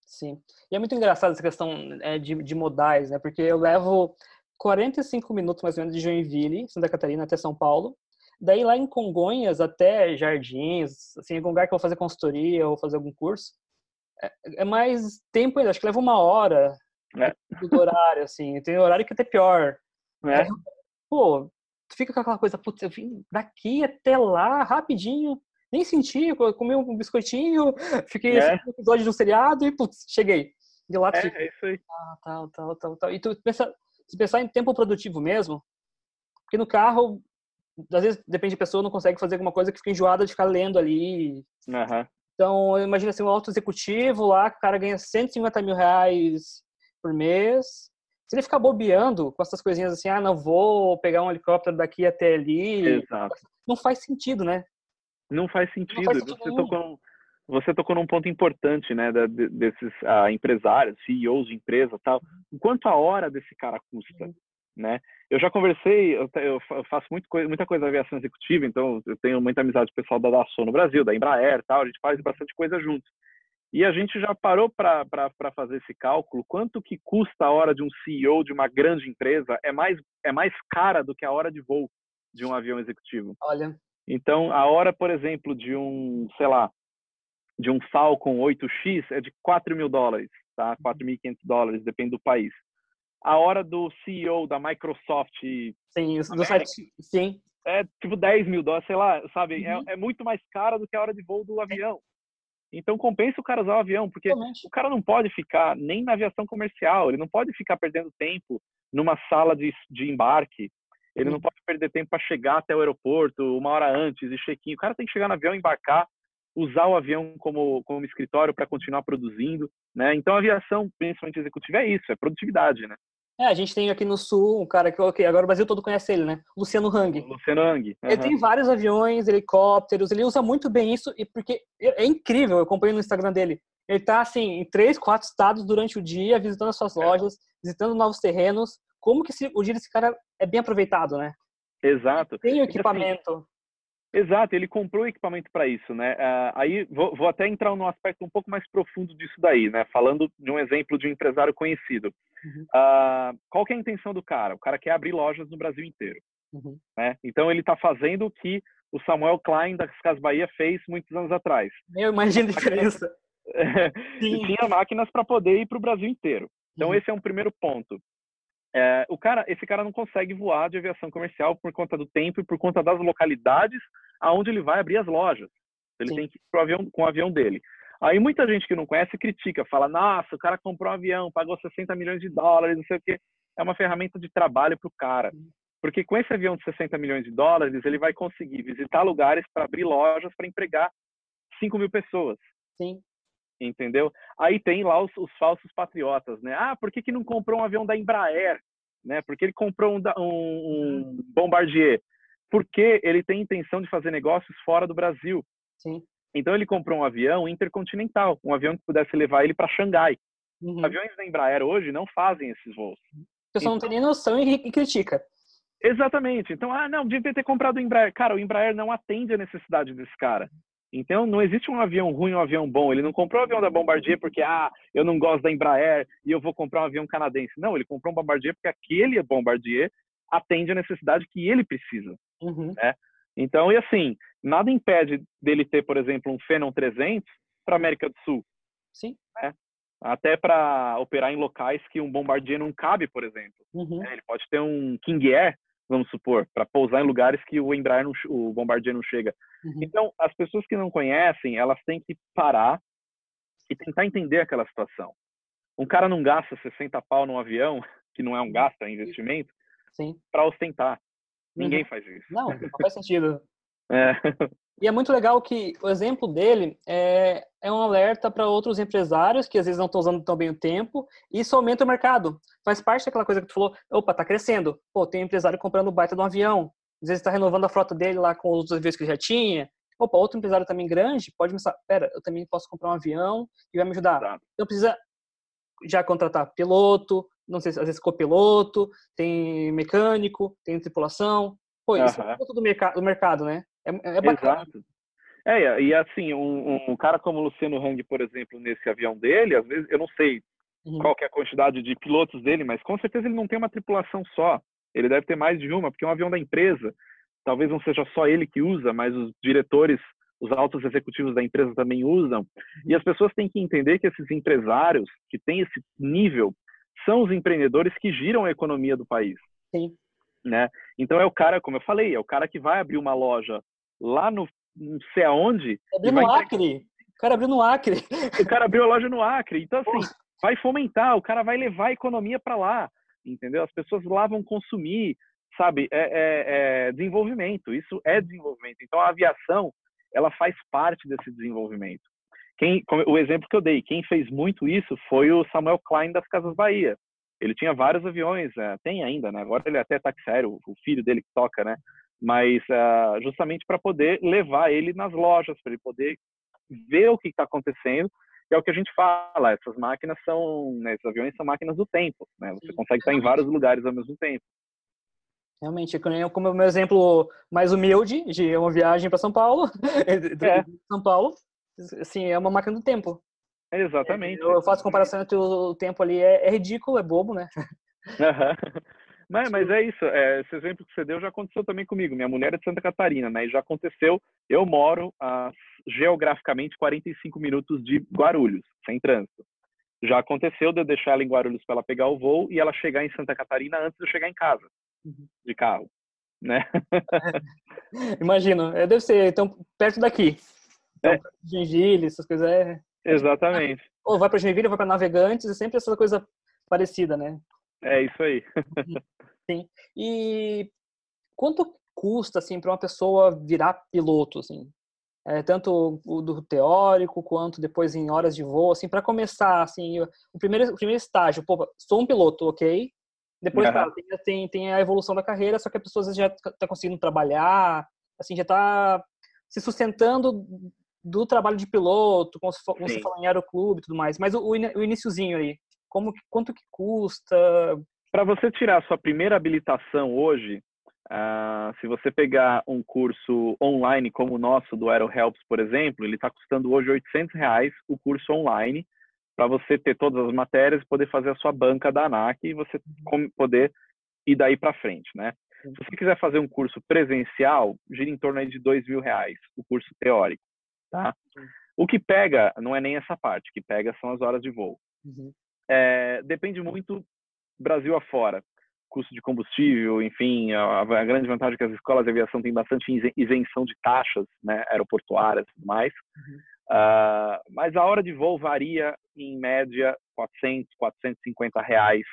S2: Sim. E é muito engraçado essa questão é, de, de modais, né? Porque eu levo 45 minutos mais ou menos de Joinville, Santa Catarina, até São Paulo. Daí lá em Congonhas até Jardins, assim, algum lugar que eu vou fazer consultoria ou fazer algum curso, é, é mais tempo ainda, acho que leva uma hora é. do horário, assim. Tem horário que é até pior.
S1: É.
S2: pô, tu fica com aquela coisa, putz, eu vim daqui até lá rapidinho, nem senti, comi um biscoitinho, fiquei é. no episódio de um seriado e, putz, cheguei. De lá
S1: é, é isso aí.
S2: Ah, tal, tal, tal, tal. E tu pensa, se pensar em tempo produtivo mesmo, porque no carro às vezes, depende de pessoa, não consegue fazer alguma coisa que fica enjoada de ficar lendo ali.
S1: Uhum.
S2: Então, imagina assim, um alto executivo lá, o cara ganha 150 mil reais por mês. Se ele ficar bobeando com essas coisinhas assim, ah, não vou pegar um helicóptero daqui até ali.
S1: Exato.
S2: Não faz sentido, né?
S1: Não faz sentido. Não faz sentido você, tocou, você tocou num ponto importante, né, da, desses ah, empresários, CEOs de empresa tal. Quanto a hora desse cara custa? Né? Eu já conversei, eu, eu faço coisa, muita coisa na aviação executiva, então eu tenho muita amizade com o pessoal da Dassault no Brasil, da Embraer tal, a gente faz bastante coisa juntos. E a gente já parou para fazer esse cálculo, quanto que custa a hora de um CEO de uma grande empresa é mais, é mais cara do que a hora de voo de um avião executivo.
S2: Olha.
S1: Então, a hora, por exemplo, de um, sei lá, de um Falcon 8X é de 4 mil dólares, tá? 4.500 uhum. dólares, depende do país a hora do CEO da Microsoft.
S2: Sim, do site, sim.
S1: É tipo 10 mil dólares, sei lá, sabe? É, uhum. É, é, muito mais caro do que a hora de voo do avião. Então compensa o cara usar o avião, porque o cara não pode ficar nem na aviação comercial, ele não pode ficar perdendo tempo numa sala de, de embarque, ele não pode perder tempo para chegar até o aeroporto uma hora antes e check-in. O cara tem que chegar no avião, embarcar, usar o avião como, como escritório para continuar produzindo, né? Então a aviação, principalmente executiva, é isso, é produtividade, né?
S2: É, a gente tem aqui no sul um cara que, ok, agora o Brasil todo conhece ele, né? Luciano Hang.
S1: Luciano Hang. Uhum.
S2: Ele tem vários aviões, helicópteros, ele usa muito bem isso, e porque é incrível, eu acompanho no Instagram dele. Ele tá, assim, em três, quatro estados durante o dia, visitando as suas é. lojas, visitando novos terrenos. Como que esse, o dia desse cara é bem aproveitado, né?
S1: Exato.
S2: Tem o assim, equipamento.
S1: Exato, ele comprou equipamento para isso, né? Uh, aí vou, vou, até entrar num aspecto um pouco mais profundo disso daí, né? Falando de um exemplo de um empresário conhecido. Uhum. Uh, qual que é a intenção do cara? O cara quer abrir lojas no Brasil inteiro, uhum. né? Então ele está fazendo o que o Samuel Klein das Casas Bahia fez muitos anos atrás.
S2: Eu imagino a diferença.
S1: Tinha máquinas para poder ir para o Brasil inteiro. Então uhum. esse é um primeiro ponto. É, o cara, esse cara não consegue voar de aviação comercial por conta do tempo e por conta das localidades aonde ele vai abrir as lojas. Ele Sim. tem que ir pro avião, com o avião dele. Aí muita gente que não conhece critica, fala: nossa, o cara comprou um avião, pagou 60 milhões de dólares, não sei o quê. É uma ferramenta de trabalho para o cara. Porque com esse avião de 60 milhões de dólares, ele vai conseguir visitar lugares para abrir lojas para empregar 5 mil pessoas.
S2: Sim.
S1: Entendeu? Aí tem lá os, os, falsos patriotas, né? Ah, por que, que não comprou um avião da Embraer? Né? Porque ele comprou um, um, um Bombardier porque ele tem intenção de fazer negócios fora do Brasil.
S2: Sim.
S1: Então ele comprou um avião intercontinental, um avião que pudesse levar ele para Xangai. Uhum. Aviões da Embraer hoje não fazem esses voos.
S2: O pessoal então, não tem nem noção e, critica.
S1: Exatamente. Então, ah, não, devia ter comprado o Embraer. Cara, o Embraer não atende a necessidade desse cara. Então, não existe um avião ruim ou um avião bom. Ele não comprou o avião da Bombardier porque, ah, eu não gosto da Embraer e eu vou comprar um avião canadense. Não, ele comprou um Bombardier porque aquele Bombardier atende a necessidade que ele precisa. Uhum. Né? Então, e assim, nada impede dele ter, por exemplo, um Phenom 300 para América do Sul.
S2: Sim.
S1: Né? Até para operar em locais que um Bombardier não cabe, por exemplo. Uhum. Né? Ele pode ter um King Air, vamos supor, para pousar em lugares que o Embraer, não, o Bombardier não chega. Uhum. Então, as pessoas que não conhecem, elas têm que parar e tentar entender aquela situação. Um cara não gasta 60 pau num avião, que não é um gasto, é investimento, para ostentar. Ninguém uhum. faz isso.
S2: Não, não faz sentido.
S1: É.
S2: E é muito legal que o exemplo dele é, é um alerta para outros empresários que às vezes não estão usando tão bem o tempo e isso aumenta o mercado. Faz parte daquela coisa que tu falou, opa, tá crescendo. Pô, tem um empresário comprando baita de um avião. Às vezes está renovando a frota dele lá com os outros aviões que já tinha. Opa, outro empresário também grande pode pensar, pera, eu também posso comprar um avião e vai me ajudar. Exato. Então precisa já contratar piloto, não sei, às vezes copiloto, tem mecânico, tem tripulação. Pô, isso uhum. é do, mercado, do mercado, né? É, é bacana. Exato.
S1: É, e assim, um, um, cara como o Luciano Hang, por exemplo, nesse avião dele, às vezes, eu não sei uhum. qual é a quantidade de pilotos dele, mas com certeza ele não tem uma tripulação só. Ele deve ter mais de uma, porque é um avião da empresa. Talvez não seja só ele que usa, mas os diretores, os altos executivos da empresa também usam. E as pessoas têm que entender que esses empresários que têm esse nível são os empreendedores que giram a economia do país.
S2: Sim.
S1: Né? Então é o cara, como eu falei, é o cara que vai abrir uma loja lá no não sei aonde.
S2: Abriu no Acre. O cara abriu no Acre.
S1: O cara abriu a loja no Acre. Então, assim, vai fomentar, o cara vai levar a economia para lá, entendeu? As pessoas lá vão consumir, sabe? É, é, é, desenvolvimento, isso é desenvolvimento. Então, a aviação, ela faz parte desse desenvolvimento. Quem, o exemplo que eu dei, quem fez muito isso foi o Samuel Klein das Casas Bahia. Ele tinha vários aviões, é, tem ainda, né? Agora ele é até táxi aéreo, o filho dele que toca, né? Mas uh, justamente para poder levar ele nas lojas, para ele poder ver o que está acontecendo. E é o que a gente fala, essas máquinas são, né, esses aviões são máquinas do tempo, né? Você consegue estar em vários lugares ao mesmo tempo.
S2: Realmente, como o meu exemplo mais humilde de uma viagem para São Paulo, é. São Paulo, assim, é uma máquina do tempo.
S1: Exatamente.
S2: Eu faço comparação entre o tempo ali, é, é ridículo, é bobo, né?
S1: Mas, mas é isso, é, esse exemplo que você deu já aconteceu também comigo. Minha mulher é de Santa Catarina, né? E já aconteceu, eu moro a, geograficamente 45 minutos de Guarulhos, sem trânsito. Já aconteceu de eu deixar ela em Guarulhos para ela pegar o voo e ela chegar em Santa Catarina antes de eu chegar em casa, uhum. de carro, né?
S2: Imagino, deve ser então perto daqui. Então, é. Gengibre, essas coisas é
S1: Exatamente.
S2: Ou vai para Joinville, ou vai para Navegantes, é sempre essa coisa parecida, né?
S1: É isso aí.
S2: Sim. E quanto custa assim para uma pessoa virar piloto, assim? É, tanto o do teórico quanto depois em horas de voo, assim, para começar, assim, o primeiro, o primeiro estágio, pô, sou um piloto, ok? Depois, uhum. tem, tem, tem, a evolução da carreira, só que a pessoa às vezes já está conseguindo trabalhar, assim, já está se sustentando do trabalho de piloto, como você falou em aeroclube e tudo mais, mas o, o iníciozinho aí, como, quanto que custa?
S1: Para você tirar a sua primeira habilitação hoje, uh, se você pegar um curso online como o nosso do AeroHelps, por exemplo, ele está custando hoje 800 reais o curso online para você ter todas as matérias e poder fazer a sua banca da ANAC e você uhum. poder ir daí para frente, né? Se você quiser fazer um curso presencial, gira em torno de dois mil reais o curso teórico. Tá? Uhum. O que pega não é nem essa parte, o que pega são as horas de voo. Uhum. É, depende muito Brasil afora. Custo de combustível, enfim, a, a, grande vantagem é que as escolas de aviação têm bastante isenção de taxas né, aeroportuárias e tudo mais. Uhum. Uh, mas a hora de voo varia em média 400, 450 reais,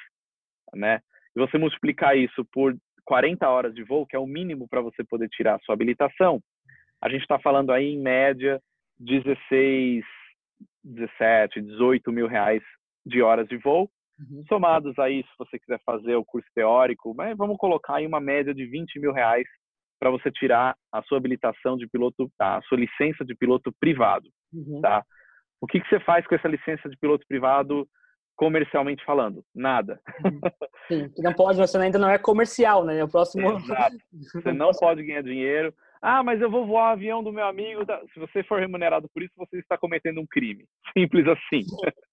S1: né? E você multiplicar isso por 40 horas de voo, que é o mínimo para você poder tirar a sua habilitação, a gente está falando aí em média 16, 17, 18 mil reais de horas de voo. Uhum. Somados aí, se você quiser fazer o curso teórico, mas vamos colocar aí uma média de 20 mil reais para você tirar a sua habilitação de piloto, a sua licença de piloto privado, uhum. tá? O que, que você faz com essa licença de piloto privado comercialmente falando? Nada.
S2: Uhum. Sim, não pode, você ainda não é comercial, né? O próximo.
S1: Exato. Você não pode ganhar dinheiro. Ah, mas eu vou voar avião do meu amigo. Tá? Se você for remunerado por isso, você está cometendo um crime. Simples assim.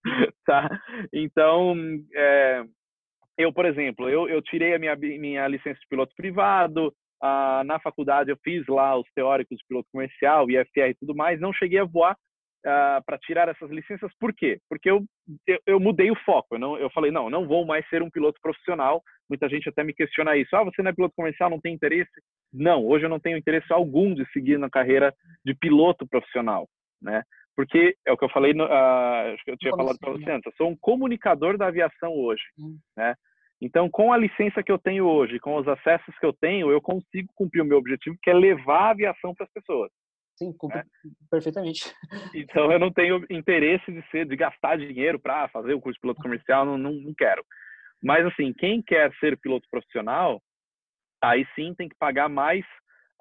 S1: tá? Então, é, eu, por exemplo, eu, eu tirei a minha, minha licença de piloto privado. Ah, na faculdade eu fiz lá os teóricos de piloto comercial, IFR e tudo mais. Não cheguei a voar uh, para tirar essas licenças. Por quê? Porque eu, eu, eu, mudei o foco. Eu, não, eu falei, não, não vou mais ser um piloto profissional. Muita gente até me questiona isso. Ah, você não é piloto comercial, não tem interesse? Não, hoje eu não tenho interesse algum de seguir na carreira de piloto profissional, né? Porque é o que eu falei, uh, acho que eu tinha falado para você antes, eu sou um comunicador da aviação hoje, hum. né? Então, com a licença que eu tenho hoje, com os acessos que eu tenho, eu consigo cumprir o meu objetivo, que é levar a aviação para as pessoas.
S2: Sim, né? perfeitamente.
S1: Então eu não tenho interesse de ser, de gastar dinheiro para fazer o curso de piloto comercial, não, não, não, quero. Mas assim, quem quer ser piloto profissional, aí sim tem que pagar mais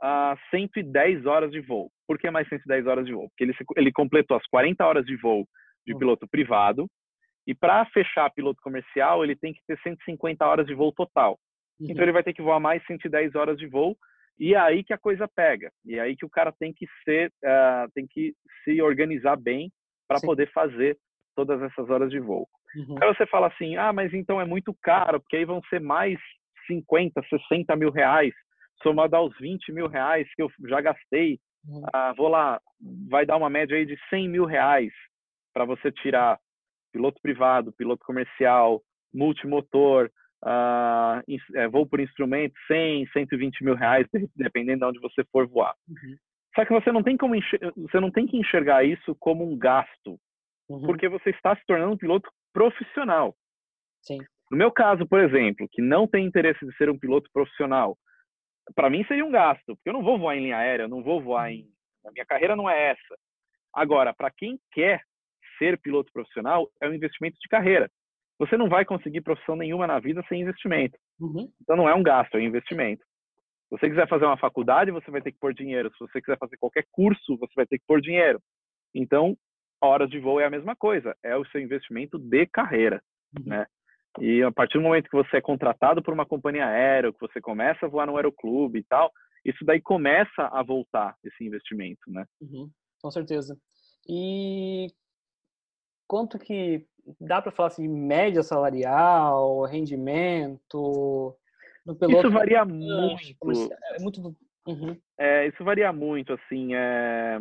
S1: uh, 110 horas de voo. Por que mais 110 horas de voo? Porque ele, ele completou as 40 horas de voo de hum. piloto privado e para fechar piloto comercial ele tem que ter 150 horas de voo total. Uhum. Então ele vai ter que voar mais 110 horas de voo e é aí que a coisa pega. E é aí que o cara tem que ser, uh, tem que se organizar bem para poder fazer todas essas horas de voo. Uhum. Aí você fala assim, ah, mas então é muito caro, porque aí vão ser mais 50, 60 mil reais, somado aos 20 mil reais que eu já gastei. Uhum. Uh, vou lá, vai dar uma média aí de 100 mil reais para você tirar piloto privado, piloto comercial, multimotor, uh, é, voo por instrumento, 100, 120 mil reais, dependendo de onde você for voar. Uhum. Só que você não tem como você não tem que enxergar isso como um gasto, uhum. porque você está se tornando um piloto profissional.
S2: Sim.
S1: No meu caso, por exemplo, que não tem interesse de ser um piloto profissional, para mim seria um gasto, porque eu não vou voar em linha aérea, eu não vou voar em. A minha carreira não é essa. Agora, para quem quer ser piloto profissional, é um investimento de carreira. Você não vai conseguir profissão nenhuma na vida sem investimento. Uhum. Então não é um gasto, é um investimento. Se você quiser fazer uma faculdade, você vai ter que pôr dinheiro. Se você quiser fazer qualquer curso, você vai ter que pôr dinheiro. Então, horas de voo é a mesma coisa, é o seu investimento de carreira, uhum. né? E a partir do momento que você é contratado por uma companhia aérea, que você começa a voar no aeroclube e tal, isso daí começa a voltar esse investimento, né?
S2: Uhum, com certeza. E quanto que dá para falar assim, média salarial, rendimento?
S1: Isso varia muito.
S2: É muito
S1: Uhum. É, isso varia muito, assim. É...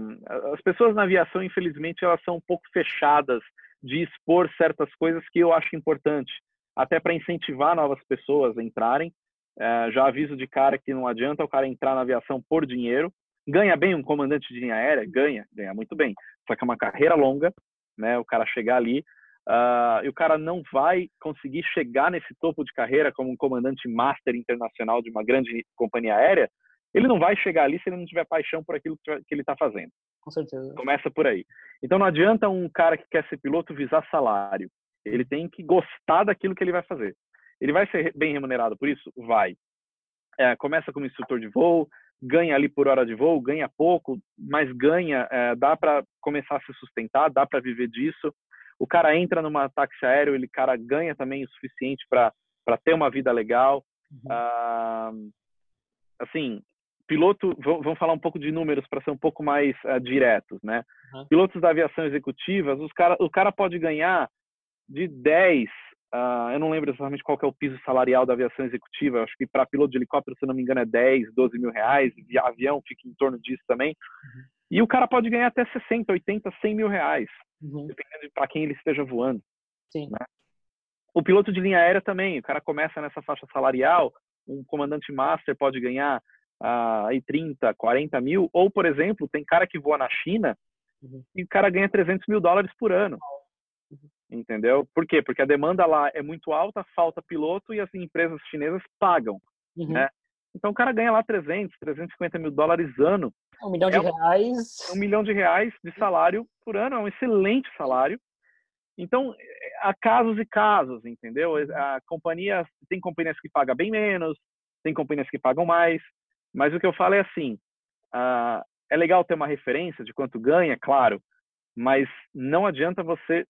S1: As pessoas na aviação, infelizmente, elas são um pouco fechadas de expor certas coisas que eu acho importante, até para incentivar novas pessoas a entrarem. É, já aviso de cara que não adianta o cara entrar na aviação por dinheiro. Ganha bem um comandante de linha aérea? Ganha, ganha muito bem. Só que é uma carreira longa, né? O cara chegar ali uh, e o cara não vai conseguir chegar nesse topo de carreira como um comandante master internacional de uma grande companhia aérea ele não vai chegar ali se ele não tiver paixão por aquilo que ele está fazendo.
S2: Com certeza.
S1: Começa por aí. Então não adianta um cara que quer ser piloto visar salário. Ele tem que gostar daquilo que ele vai fazer. Ele vai ser bem remunerado por isso? Vai. É, começa como instrutor de voo, ganha ali por hora de voo, ganha pouco, mas ganha, é, dá para começar a se sustentar, dá para viver disso. O cara entra numa táxi aéreo, ele cara ganha também o suficiente para ter uma vida legal. Uhum. Ah, assim, piloto, vamos falar um pouco de números para ser um pouco mais uh, diretos, né? Uhum. Pilotos da aviação executiva, os cara, o cara pode ganhar de 10, uh, eu não lembro exatamente qual é o piso salarial da aviação executiva, acho que para piloto de helicóptero, se não me engano, é 10, 12 mil reais, e avião fica em torno disso também. Uhum. E o cara pode ganhar até 60, 80, 100 mil reais, uhum. dependendo para quem ele esteja voando.
S2: Sim. Né?
S1: O piloto de linha aérea também, o cara começa nessa faixa salarial, um comandante master pode ganhar ah, aí 30, 40 mil, ou, por exemplo, tem cara que voa na China uhum. e o cara ganha 300 mil dólares por ano. Uhum. Entendeu? Por quê? Porque a demanda lá é muito alta, falta piloto e as empresas chinesas pagam, uhum. né? Então o cara ganha lá 300, 350 mil dólares ano.
S2: Um milhão de é reais.
S1: Um milhão de reais de salário por ano, é um excelente salário. Então, há casos e casos, entendeu? A companhia, tem companhias que pagam bem menos, tem companhias que pagam mais. Mas o que eu falo é assim: uh, é legal ter uma referência de quanto ganha, claro, mas não adianta você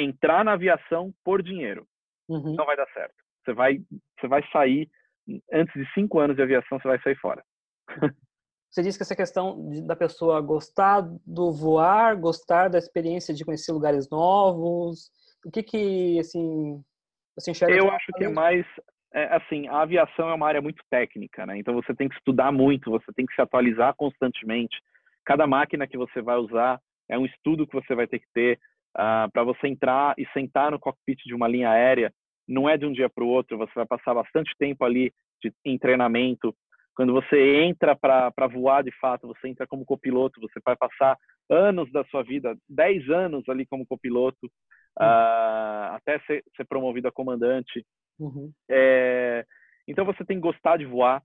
S1: entrar na aviação por dinheiro. Uhum. Não vai dar certo. Você vai, você vai sair antes de cinco anos de aviação, você vai sair fora.
S2: Você disse que essa questão da pessoa gostar do voar, gostar da experiência de conhecer lugares novos, o que que assim
S1: você enxerga? Eu acho que é mais é, assim, a aviação é uma área muito técnica, né? Então você tem que estudar muito, você tem que se atualizar constantemente. Cada máquina que você vai usar é um estudo que você vai ter que ter uh, ah, para você entrar e sentar no cockpit de uma linha aérea. Não é de um dia para o outro, você vai passar bastante tempo ali de, em treinamento. Quando você entra para voar de fato, você entra como copiloto, você vai passar anos da sua vida, 10 anos ali como copiloto, uh, até ser, ser promovido a comandante. Uhum. É, então você tem que gostar de voar,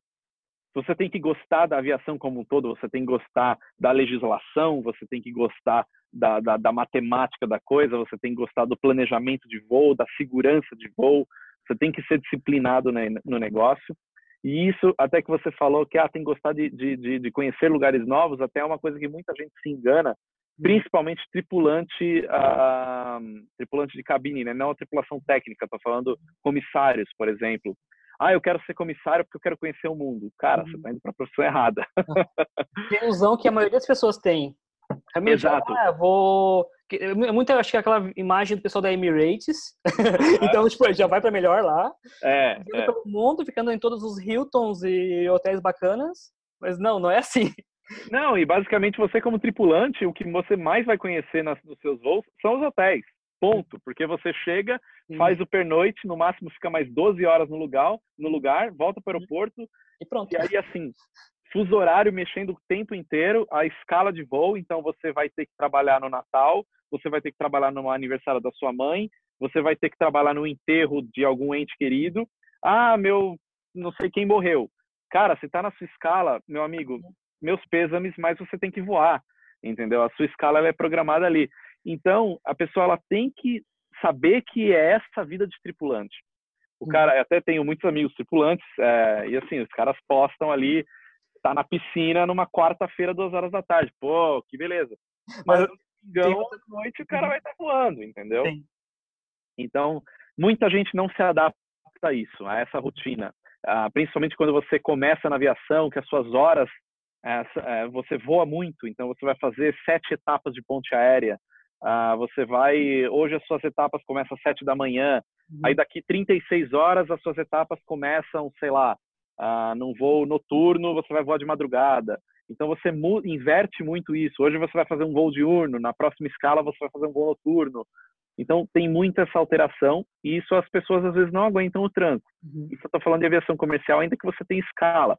S1: você tem que gostar da aviação como um todo, você tem que gostar da legislação, você tem que gostar da, da, da, matemática da coisa, você tem que gostar do planejamento de voo, da segurança de voo, você tem que ser disciplinado no negócio. E isso, até que você falou que ah, tem que gostar de, de, de conhecer lugares novos, até é uma coisa que muita gente se engana, principalmente tripulante, uh, tripulante de cabine, né? Não a tripulação técnica, tô falando comissários, por exemplo. Ah, eu quero ser comissário porque eu quero conhecer o mundo. Cara, uhum. você tá indo para a profissão errada.
S2: Tem ilusão que a maioria das pessoas tem.
S1: Exato.
S2: Ah, vou muito acho que é aquela imagem do pessoal da Emirates. então, tipo, já vai para melhor lá.
S1: É, é.
S2: pelo mundo, ficando em todos os Hiltons e hotéis bacanas. Mas não, não é assim.
S1: Não, e basicamente você como tripulante, o que você mais vai conhecer nas, nos seus voos são os hotéis. Ponto. Porque você chega, faz o pernoite, no máximo fica mais 12 horas no lugar, no lugar volta para o aeroporto.
S2: E pronto.
S1: E aí, assim, fuso horário mexendo o tempo inteiro, a escala de voo, então você vai ter que trabalhar no Natal, você vai ter que trabalhar no aniversário da sua mãe, você vai ter que trabalhar no enterro de algum ente querido. Ah, meu, não sei quem morreu. Cara, você tá na sua escala, meu amigo, meus pêsames, mas você tem que voar, entendeu? A sua escala é programada ali. Então, a pessoa ela tem que saber que é essa vida de tripulante. O cara, até tenho muitos amigos tripulantes, é, e assim, os caras postam ali, tá na piscina numa quarta-feira, duas horas da tarde. Pô, que beleza. Mas no domingão, à noite, o cara vai estar tá voando, entendeu? Sim. Então, muita gente não se adapta a isso, a essa rotina. Ah, principalmente quando você começa na aviação, que as suas horas, é, você voa muito, então você vai fazer sete etapas de ponte aérea, ah, você vai, hoje as suas etapas começam às sete da manhã, uhum. aí daqui 36 horas as suas etapas começam, sei lá, ah, num voo noturno, você vai voar de madrugada. Então você inverte muito isso. Hoje você vai fazer um voo diurno, na próxima escala você vai fazer um voo noturno. Então, tem muita essa alteração e isso as pessoas às vezes não aguentam o tranco. Uhum. Isso eu estou falando de aviação comercial, ainda que você tenha escala.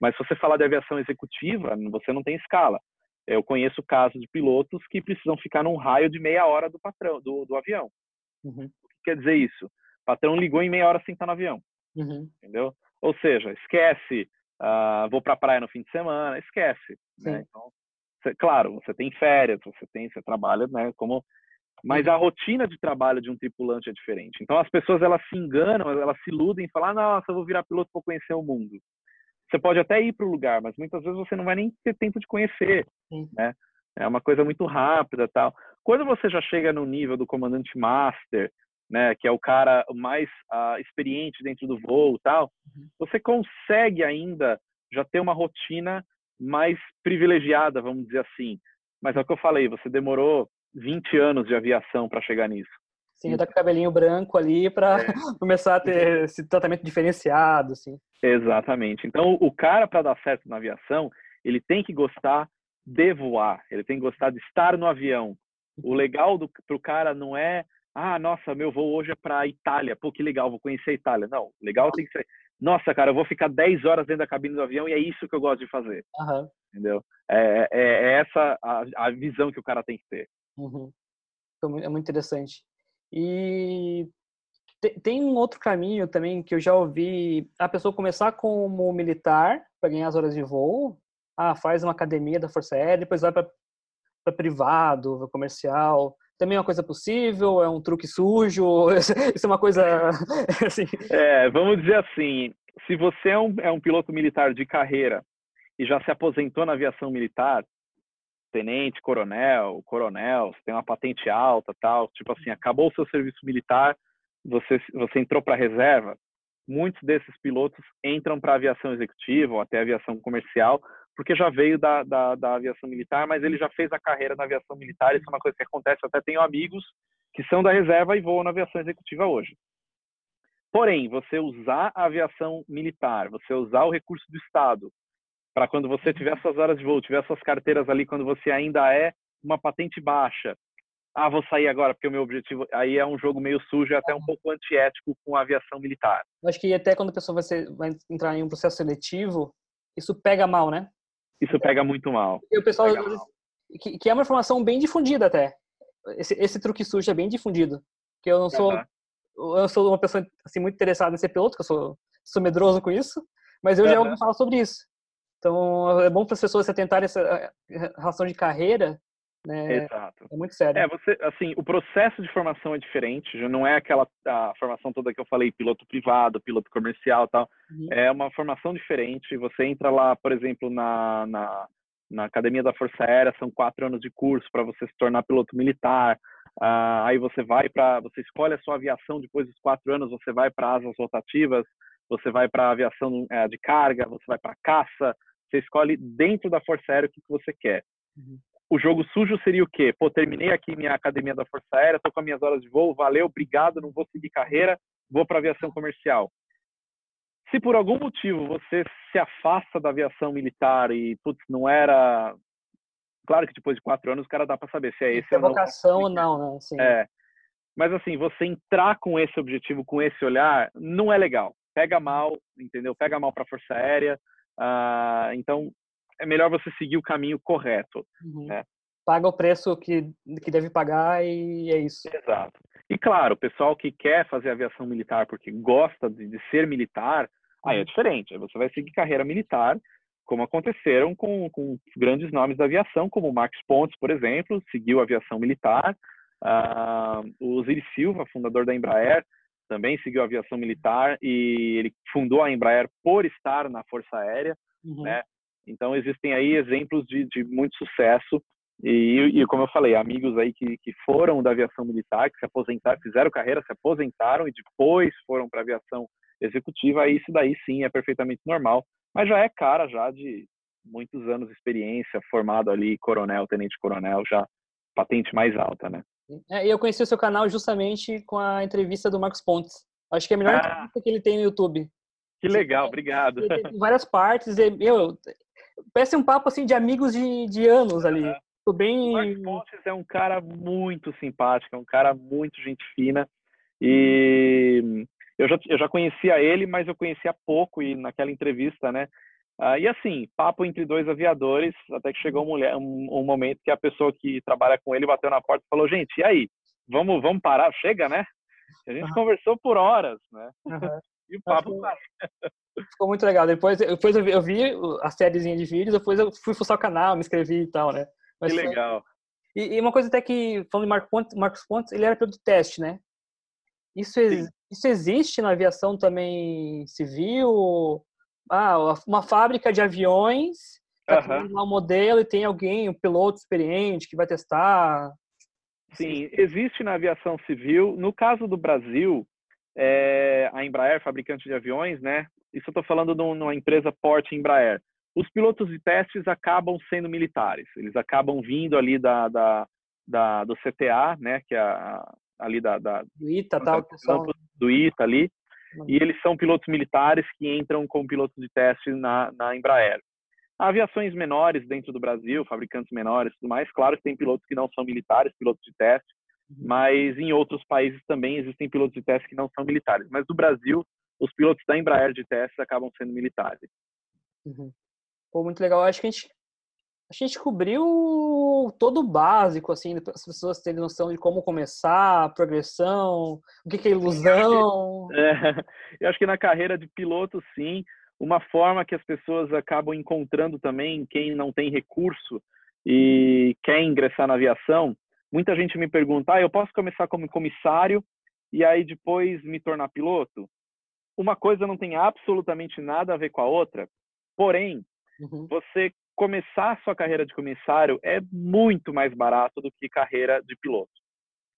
S1: Mas se você falar de aviação executiva, você não tem escala. Eu conheço casos de pilotos que precisam ficar num raio de meia hora do patrão, do, do avião. Uhum. O que quer dizer isso? O patrão ligou em meia hora sem estar no avião. Uhum. Entendeu? Ou seja, esquece, uh, vou para a praia no fim de semana, esquece. Né? Então, você, claro, você tem férias, você tem, você trabalha, né, como mas a rotina de trabalho de um tripulante é diferente. Então as pessoas elas se enganam, elas se iludem falam: ah, "Nossa, eu vou virar piloto para conhecer o mundo". Você pode até ir para o lugar, mas muitas vezes você não vai nem ter tempo de conhecer, Sim. né? É uma coisa muito rápida, tal. Quando você já chega no nível do comandante master, né, que é o cara mais uh, experiente dentro do voo, tal, uhum. você consegue ainda já ter uma rotina mais privilegiada, vamos dizer assim. Mas é o que eu falei, você demorou 20 anos de aviação para chegar nisso.
S2: Sim, já tá com o cabelinho branco ali para é. começar a ter esse tratamento diferenciado, assim.
S1: Exatamente. Então, o cara para dar certo na aviação, ele tem que gostar de voar, ele tem que gostar de estar no avião. O uhum. legal do pro cara não é, ah, nossa, meu voo hoje é para Itália, pô, que legal, vou conhecer a Itália. Não, legal tem que ser, nossa, cara, eu vou ficar 10 horas dentro da cabine do avião e é isso que eu gosto de fazer. Uhum. Entendeu? É, é, é essa a, a visão que o cara tem que ter. Uhum.
S2: É muito interessante. E tem um outro caminho também que eu já ouvi a pessoa começar como militar para ganhar as horas de voo, ah, faz uma academia da Força Aérea, depois vai para privado, comercial. Também é uma coisa possível? É um truque sujo? Isso é uma coisa
S1: assim. É, vamos dizer assim, se você é um, é um piloto militar de carreira e já se aposentou na aviação militar, tenente, coronel, coronel, você tem uma patente alta, tal, tipo assim, acabou o seu serviço militar, você você entrou para reserva, muitos desses pilotos entram para aviação executiva ou até aviação comercial, porque já veio da, da, da, aviação militar, mas ele já fez a carreira na aviação militar, isso é uma coisa que acontece, eu até tenho amigos que são da reserva e voam na aviação executiva hoje. Porém, você usar a aviação militar, você usar o recurso do Estado para quando você tiver suas horas de voo, tiver suas carteiras ali, quando você ainda é uma patente baixa. Ah, vou sair agora porque o meu objetivo aí é um jogo meio sujo e até um pouco antiético com a aviação militar.
S2: Eu acho que até quando a pessoa vai, ser, vai entrar em um processo seletivo, isso pega mal, né?
S1: Isso pega muito mal.
S2: E o pessoal que, que, é uma informação bem difundida até. Esse, esse truque sujo é bem difundido. Que eu não sou uhum. eu sou uma pessoa assim muito interessada em ser piloto, que eu sou, sou medroso com isso, mas eu uhum. já ouvi falar sobre isso. Então, é bom para as pessoas a essa relação de carreira, né?
S1: Exato.
S2: É muito sério.
S1: É, você, assim, o processo de formação é diferente, já não é aquela a formação toda que eu falei, piloto privado, piloto comercial tal. Uhum. É uma formação diferente. Você entra lá, por exemplo, na, na, na Academia da Força Aérea, são quatro anos de curso para você se tornar piloto militar. Uh, aí você vai para, você escolhe a sua aviação depois dos quatro anos, você vai para asas rotativas, você vai para aviação é, de carga, você vai para caça, você escolhe dentro da Força Aérea o que, que você quer. Uhum. O jogo sujo seria o quê? Pô, terminei aqui minha academia da Força Aérea, tô com as minhas horas de voo, valeu, obrigado, não vou seguir carreira, vou para aviação comercial. Se por algum motivo você se afasta da aviação militar e, putz, não era. Claro que depois de quatro anos o cara dá para saber se é esse. Se é
S2: vocação ou não, né?
S1: Sim. É. Mas assim, você entrar com esse objetivo, com esse olhar, não é legal. Pega mal, entendeu? Pega mal para a Força Aérea. Ah, então, é melhor você seguir o caminho correto. Uhum. Né?
S2: Paga o preço que, que deve pagar e é isso.
S1: Exato. E claro, o pessoal que quer fazer aviação militar porque gosta de, de ser militar, aí é uhum. diferente. Aí você vai seguir carreira militar, como aconteceram com, com grandes nomes da aviação, como o Max Pontes, por exemplo, seguiu a aviação militar. Uh, o Osiris Silva, fundador da Embraer, também seguiu a aviação militar e ele fundou a Embraer por estar na Força Aérea, uhum. né? Então existem aí exemplos de, de muito sucesso E, e, como eu falei, amigos aí que, que foram da aviação militar, que se aposentaram, fizeram carreira, se aposentaram e depois foram para a aviação executiva, aí isso daí sim é perfeitamente normal, mas já é cara já de muitos anos de experiência, formado ali coronel, tenente coronel, já patente mais alta, né?
S2: É, eu conheci o seu canal justamente com a entrevista do Marcos Pontes. Acho que é a melhor ah, entrevista que ele tem no YouTube.
S1: Que legal, obrigado.
S2: Tem várias partes, e, meu, parece um papo assim de amigos de, de anos ali. Tô bem...
S1: O Marcos Pontes é um cara muito simpático, é um cara muito gente fina. E eu já, eu já conhecia ele, mas eu conhecia pouco e naquela entrevista, né? Ah, e assim, papo entre dois aviadores, até que chegou mulher, um, um, momento que a pessoa que trabalha com ele bateu na porta e falou: gente, e aí? Vamos, vamos parar? Chega, né? A gente uhum. conversou por horas, né? Uhum. E o papo
S2: Ficou muito legal. Depois, depois eu vi, eu vi a sériezinha de vídeos, depois eu fui fuçar o canal, me inscrevi e tal, né?
S1: Mas que legal.
S2: E, e, uma coisa até que, falando de Marcos Pontes, Marcos Pontes ele era piloto de teste, né? Isso, isso existe na aviação também civil? Ah, uma fábrica de aviões, tá uhum. um modelo e tem alguém, um piloto experiente que vai testar?
S1: Sim, existe na aviação civil. No caso do Brasil, é, a Embraer, fabricante de aviões, né? Isso eu estou falando de uma empresa porte Embraer. Os pilotos de testes acabam sendo militares. Eles acabam vindo ali da, da, da do CTA, né? Que é a, ali da, da
S2: do ITA, tal, são...
S1: do ITA ali. E eles são pilotos militares que entram como pilotos de teste na, na Embraer. Há aviações menores dentro do Brasil, fabricantes menores, tudo mais. Claro que tem pilotos que não são militares, pilotos de teste, uhum. mas em outros países também existem pilotos de teste que não são militares. Mas no Brasil, os pilotos da Embraer de testes acabam sendo militares.
S2: Uhum. Pô, muito legal. Acho que a gente a gente cobriu todo o básico, assim, para as pessoas terem noção de como começar, a progressão, o que, é ilusão.
S1: É, eu acho que na carreira de piloto, sim, uma forma que as pessoas acabam encontrando também, quem não tem recurso e quer ingressar na aviação, muita gente me pergunta, ah, eu posso começar como comissário e aí depois me tornar piloto? Uma coisa não tem absolutamente nada a ver com a outra, porém, uhum. você começar sua carreira de comissário é muito mais barato do que carreira de piloto.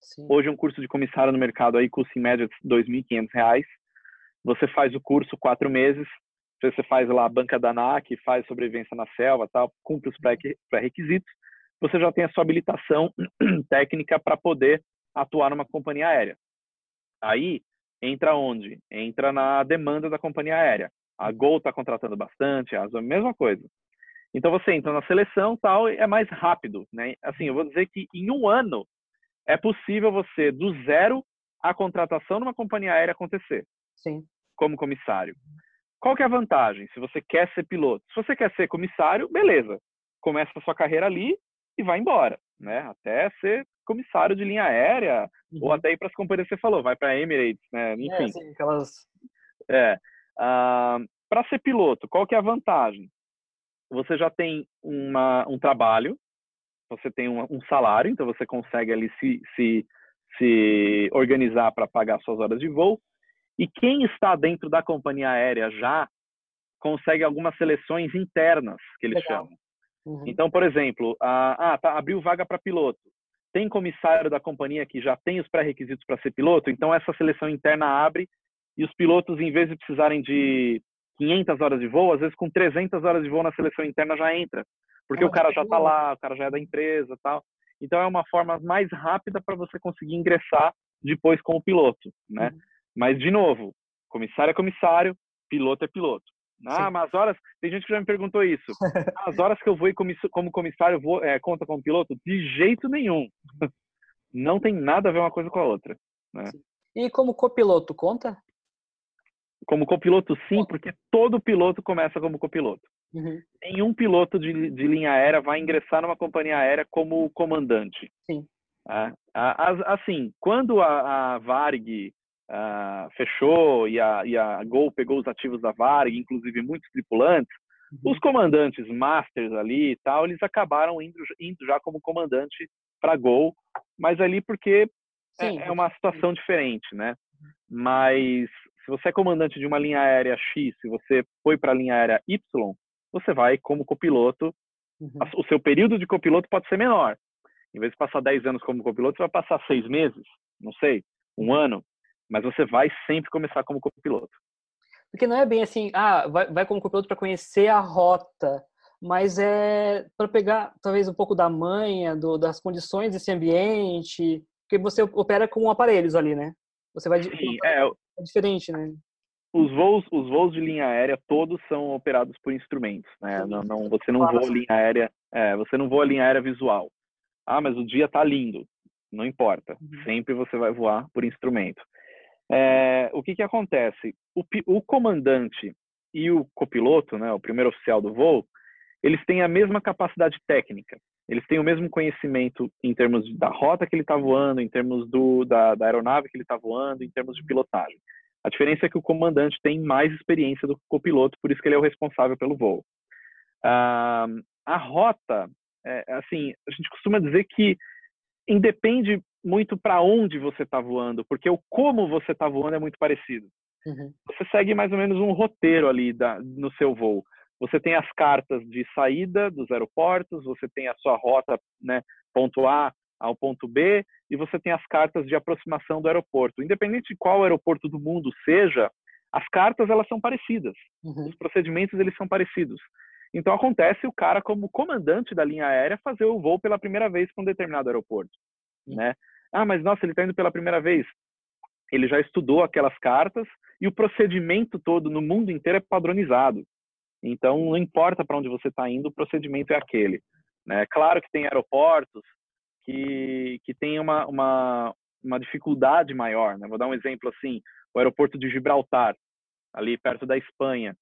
S1: Sim. Hoje um curso de comissário no mercado aí custa em média R$ 2.500. Você faz o curso quatro meses, você faz lá a banca da ANAC, faz sobrevivência na selva, tal, cumpre os pré-requisitos, você já tem a sua habilitação técnica para poder atuar numa companhia aérea. Aí entra onde? Entra na demanda da companhia aérea. A Gol está contratando bastante, a mesma coisa. Então você entra na seleção tal é mais rápido, né? Assim, eu vou dizer que em um ano é possível você do zero a contratação numa companhia aérea acontecer.
S2: Sim.
S1: Como comissário. Qual que é a vantagem? Se você quer ser piloto, se você quer ser comissário, beleza. Começa a sua carreira ali e vai embora, né? Até ser comissário de linha aérea uhum. ou até ir para as companhias que você falou, vai para Emirates, né? É, Enfim. É, sim,
S2: aquelas.
S1: É. Uh, para ser piloto, qual que é a vantagem? Você já tem uma, um trabalho, você tem um, um, salário, então você consegue ali se, se, se organizar para pagar suas horas de voo. E quem está dentro da companhia aérea já consegue algumas seleções internas, que eles Legal. chamam. Uhum. Então, por exemplo, ah, tá, abriu vaga para piloto. Tem comissário da companhia que já tem os pré-requisitos para ser piloto, então essa seleção interna abre e os pilotos, em vez de precisarem de 500 horas de voo, às vezes com 300 horas de voo na seleção interna já entra, porque ah, o cara já está lá, o cara já é da empresa, tal. Então é uma forma mais rápida para você conseguir ingressar depois como piloto, né? Uhum. Mas de novo, comissário é comissário, piloto é piloto. Ah, Sim. mas as horas, tem gente que já me perguntou isso. As horas que eu vou como comissário vou, é, conta como piloto? De jeito nenhum. Não tem nada a ver uma coisa com a outra. Né?
S2: E como copiloto, conta?
S1: Como copiloto, sim, porque todo piloto começa como copiloto. Uhum. Nenhum piloto de, de linha aérea vai ingressar numa companhia aérea como comandante.
S2: Sim.
S1: É, assim, quando a, a Varg uh, fechou e a, e a Gol pegou os ativos da Varg, inclusive muitos tripulantes, uhum. os comandantes masters ali e tal, eles acabaram indo, indo já como comandante para Gol, mas ali porque é, é, uma situação diferente, né? Mas se você é comandante de uma linha aérea X, se você foi para a linha aérea Y, você vai como copiloto Uhum. O seu período de copiloto pode ser menor. Em vez de passar 10 anos como copiloto, você vai passar seis meses, não sei, um ano, mas você vai sempre começar como copiloto.
S2: Porque não é bem assim, ah, vai, vai como copiloto para conhecer a rota, mas é para pegar talvez um pouco da manha, do, das condições desse ambiente, porque você opera com aparelhos ali, né? Você vai
S1: Sim, é,
S2: é diferente, né?
S1: Os voos, os voos de linha aérea todos são operados por instrumentos, né? Não, não, você não voa linha aérea, é, você não voa linha aérea visual. Ah, mas o dia tá lindo. Não importa. Uhum. Sempre você vai voar por instrumento. É, o que que acontece? O, o comandante e o copiloto, né, o primeiro oficial do voo, eles têm a mesma capacidade técnica. Eles têm o mesmo conhecimento em termos da rota que ele está voando, em termos do, da, da aeronave que ele está voando, em termos de pilotagem. A diferença é que o comandante tem mais experiência do que o copiloto, por isso que ele é o responsável pelo voo. Ah, a rota, é, assim, a gente costuma dizer que independe muito para onde você está voando, porque o como você está voando é muito parecido. Uhum. Você segue mais ou menos um roteiro ali da, no seu voo. Você tem as cartas de saída dos aeroportos, você tem a sua rota, né, ponto A ao ponto B, e você tem as cartas de aproximação do aeroporto. Independente de qual aeroporto do mundo seja, as cartas elas são parecidas. Uhum. Os procedimentos eles são parecidos. Então acontece o cara como comandante da linha aérea fazer o voo pela primeira vez para um determinado aeroporto, uhum. né? Ah, mas nossa, ele está indo pela primeira vez. Ele já estudou aquelas cartas e o procedimento todo no mundo inteiro é padronizado. Então não importa para onde você está indo, o procedimento é aquele. Né? Claro que tem aeroportos que, que tem uma, uma, uma dificuldade maior. Né? Vou dar um exemplo assim: o aeroporto de Gibraltar, ali perto da Espanha.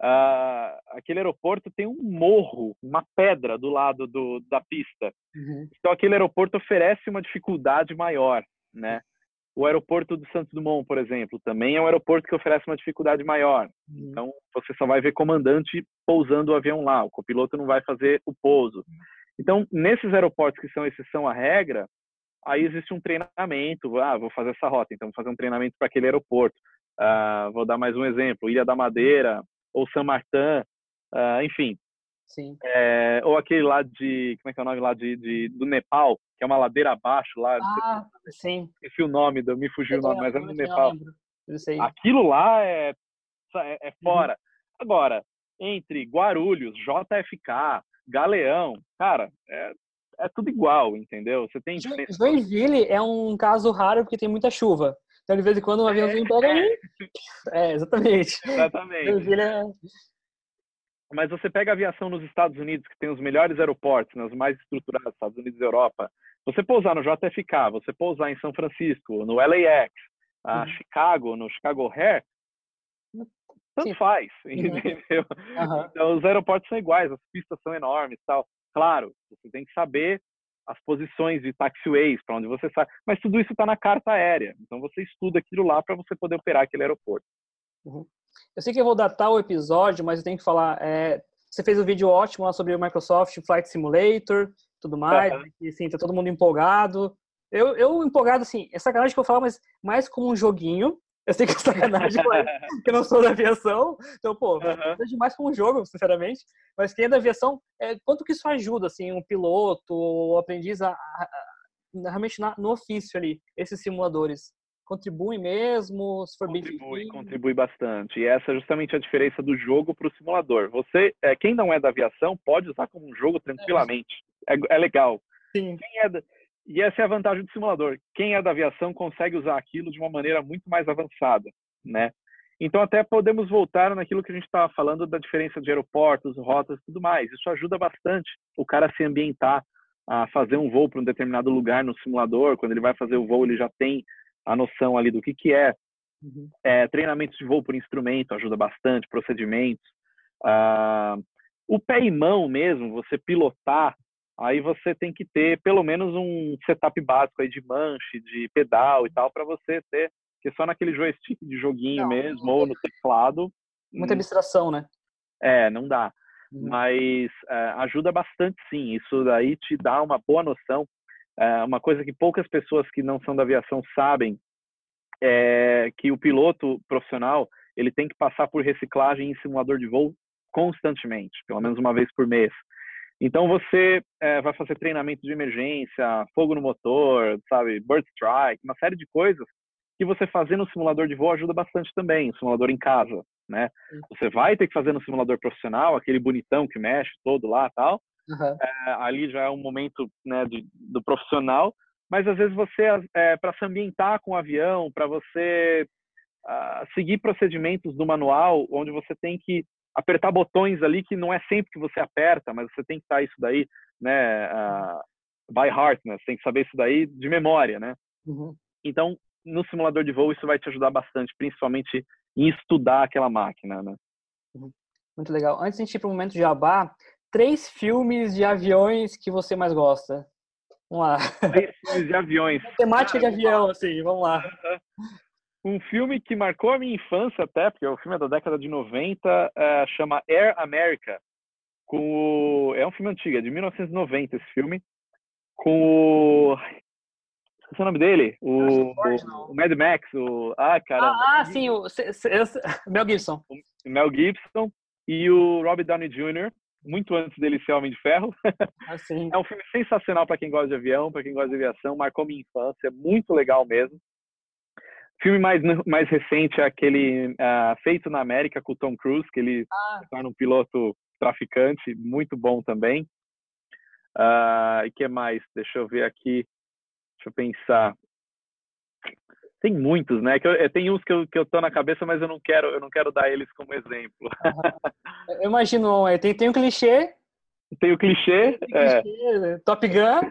S1: Uh, aquele aeroporto tem um morro, uma pedra do lado do, da pista. Uhum. Então, aquele aeroporto oferece uma dificuldade maior, né? O aeroporto do Santos Dumont, por exemplo, também é um aeroporto que oferece uma dificuldade maior. Uhum. Então, você só vai ver comandante pousando o avião lá, o copiloto não vai fazer o pouso. Então, nesses aeroportos que são exceção à regra, aí existe um treinamento. Ah, vou fazer essa rota, então vou fazer um treinamento para aquele aeroporto. Ah, vou dar mais um exemplo: Ilha da Madeira ou San Martin, ah, enfim.
S2: Sim.
S1: É, ou aquele lá de, como é que é o nome lá de, de do Nepal, que é uma ladeira abaixo lá.
S2: Ah, sim.
S1: Esqueci o nome, me fugiu o nome, mas é no Nepal. Aquilo lá é, é, é fora. Uhum. Agora, entre Guarulhos, JFK, Galeão, cara, é, é tudo igual, entendeu? Você tem
S2: Joinville é um caso raro porque tem muita chuva. Então, de vez em quando, um aviãozinho pega é. É, exatamente.
S1: Exatamente. Joinville é... Mas você pega a aviação nos Estados Unidos, que tem os melhores aeroportos, né, os mais estruturados, Estados Unidos e Europa. Você pousar no JFK, você pousar em São Francisco, no LAX, a uhum. Chicago, no Chicago Air, tanto Sim. faz, uhum. entendeu? Uhum. Então, os aeroportos são iguais, as pistas são enormes tal. Claro, você tem que saber as posições de taxiways, para onde você sai, mas tudo isso está na carta aérea. Então, você estuda aquilo lá para você poder operar aquele aeroporto.
S2: Uhum. Eu sei que eu vou datar o episódio, mas eu tenho que falar. É, você fez um vídeo ótimo lá sobre o Microsoft Flight Simulator, tudo mais, uhum. e assim, tá todo mundo empolgado. Eu, eu empolgado, assim, é sacanagem que eu falo, mas mais como um joguinho, eu sei que é sacanagem, que eu não sou da aviação. Então, pô, uhum. vejo mais como um jogo, sinceramente. Mas quem é da aviação, é, quanto que isso ajuda, assim, um piloto, o aprendiz a, a, a realmente na, no ofício ali, esses simuladores? Contribuem mesmo? Se for
S1: contribui, bem contribui bastante. E essa é justamente a diferença do jogo para o simulador. Você, é, quem não é da aviação, pode usar como um jogo tranquilamente. É, é legal.
S2: Sim.
S1: É da, e essa é a vantagem do simulador. Quem é da aviação consegue usar aquilo de uma maneira muito mais avançada, né? Então até podemos voltar naquilo que a gente estava falando da diferença de aeroportos, rotas, tudo mais. Isso ajuda bastante o cara a se ambientar, a fazer um voo para um determinado lugar no simulador. Quando ele vai fazer o voo, ele já tem a noção ali do que que é. Uhum. é treinamentos de voo por instrumento ajuda bastante, procedimentos. Ah, o pé e mão mesmo, você pilotar aí você tem que ter pelo menos um setup básico aí de manche, de pedal e tal, para você ter, que só naquele joystick de joguinho não, mesmo, não ou no teclado.
S2: Muita hum. abstração, né?
S1: É, não dá. Hum. Mas é, ajuda bastante sim, isso daí te dá uma boa noção. É, uma coisa que poucas pessoas que não são da aviação sabem é que o piloto profissional ele tem que passar por reciclagem em simulador de voo constantemente, pelo menos uma vez por mês. Então você é, vai fazer treinamento de emergência, fogo no motor, sabe, bird strike, uma série de coisas que você fazer no simulador de voo ajuda bastante também, o simulador em casa, né? Você vai ter que fazer no simulador profissional, aquele bonitão que mexe todo lá tal. Uhum. É, ali já é um momento né, de, do profissional, mas às vezes você, é, para se ambientar com o avião, para você uh, seguir procedimentos do manual, onde você tem que apertar botões ali que não é sempre que você aperta, mas você tem que estar isso daí, né, uh, by heart, né? Você tem que saber isso daí de memória, né? Uhum. Então, no simulador de voo isso vai te ajudar bastante, principalmente em estudar aquela máquina, né?
S2: Uhum. Muito legal. Antes de a gente ir para o momento de jabá, três filmes de aviões que você mais gosta. Vamos lá.
S1: Três filmes de aviões.
S2: Temática de avião, assim, vamos lá.
S1: Um filme que marcou a minha infância até, porque o filme é da década de 90, uh, é, chama Air America. Com o... É um filme antigo, é de 1990 esse filme. Com o... Esqueci o nome dele? O, o, o, Mad Max, o... Ah, cara.
S2: Ah, ah sim, o Mel Gibson.
S1: O Mel Gibson e o Robert Downey Jr., muito antes dele ser Homem de Ferro.
S2: Ah,
S1: é um filme sensacional para quem gosta de avião, para quem gosta de aviação, marcou minha infância, muito legal mesmo. Filme mais, mais recente é aquele uh, Feito na América com o Tom Cruise, que ele ah. torna um piloto traficante, muito bom também. Uh, e que mais? Deixa eu ver aqui. Deixa eu pensar. Tem muitos, né? Que eu, é, tem uns que eu, que eu tô na cabeça, mas eu não quero, eu não quero dar eles como exemplo.
S2: eu imagino, é, tem, tem um clichê.
S1: Tem o clichê. Tem é. clichê
S2: né? Top Gun.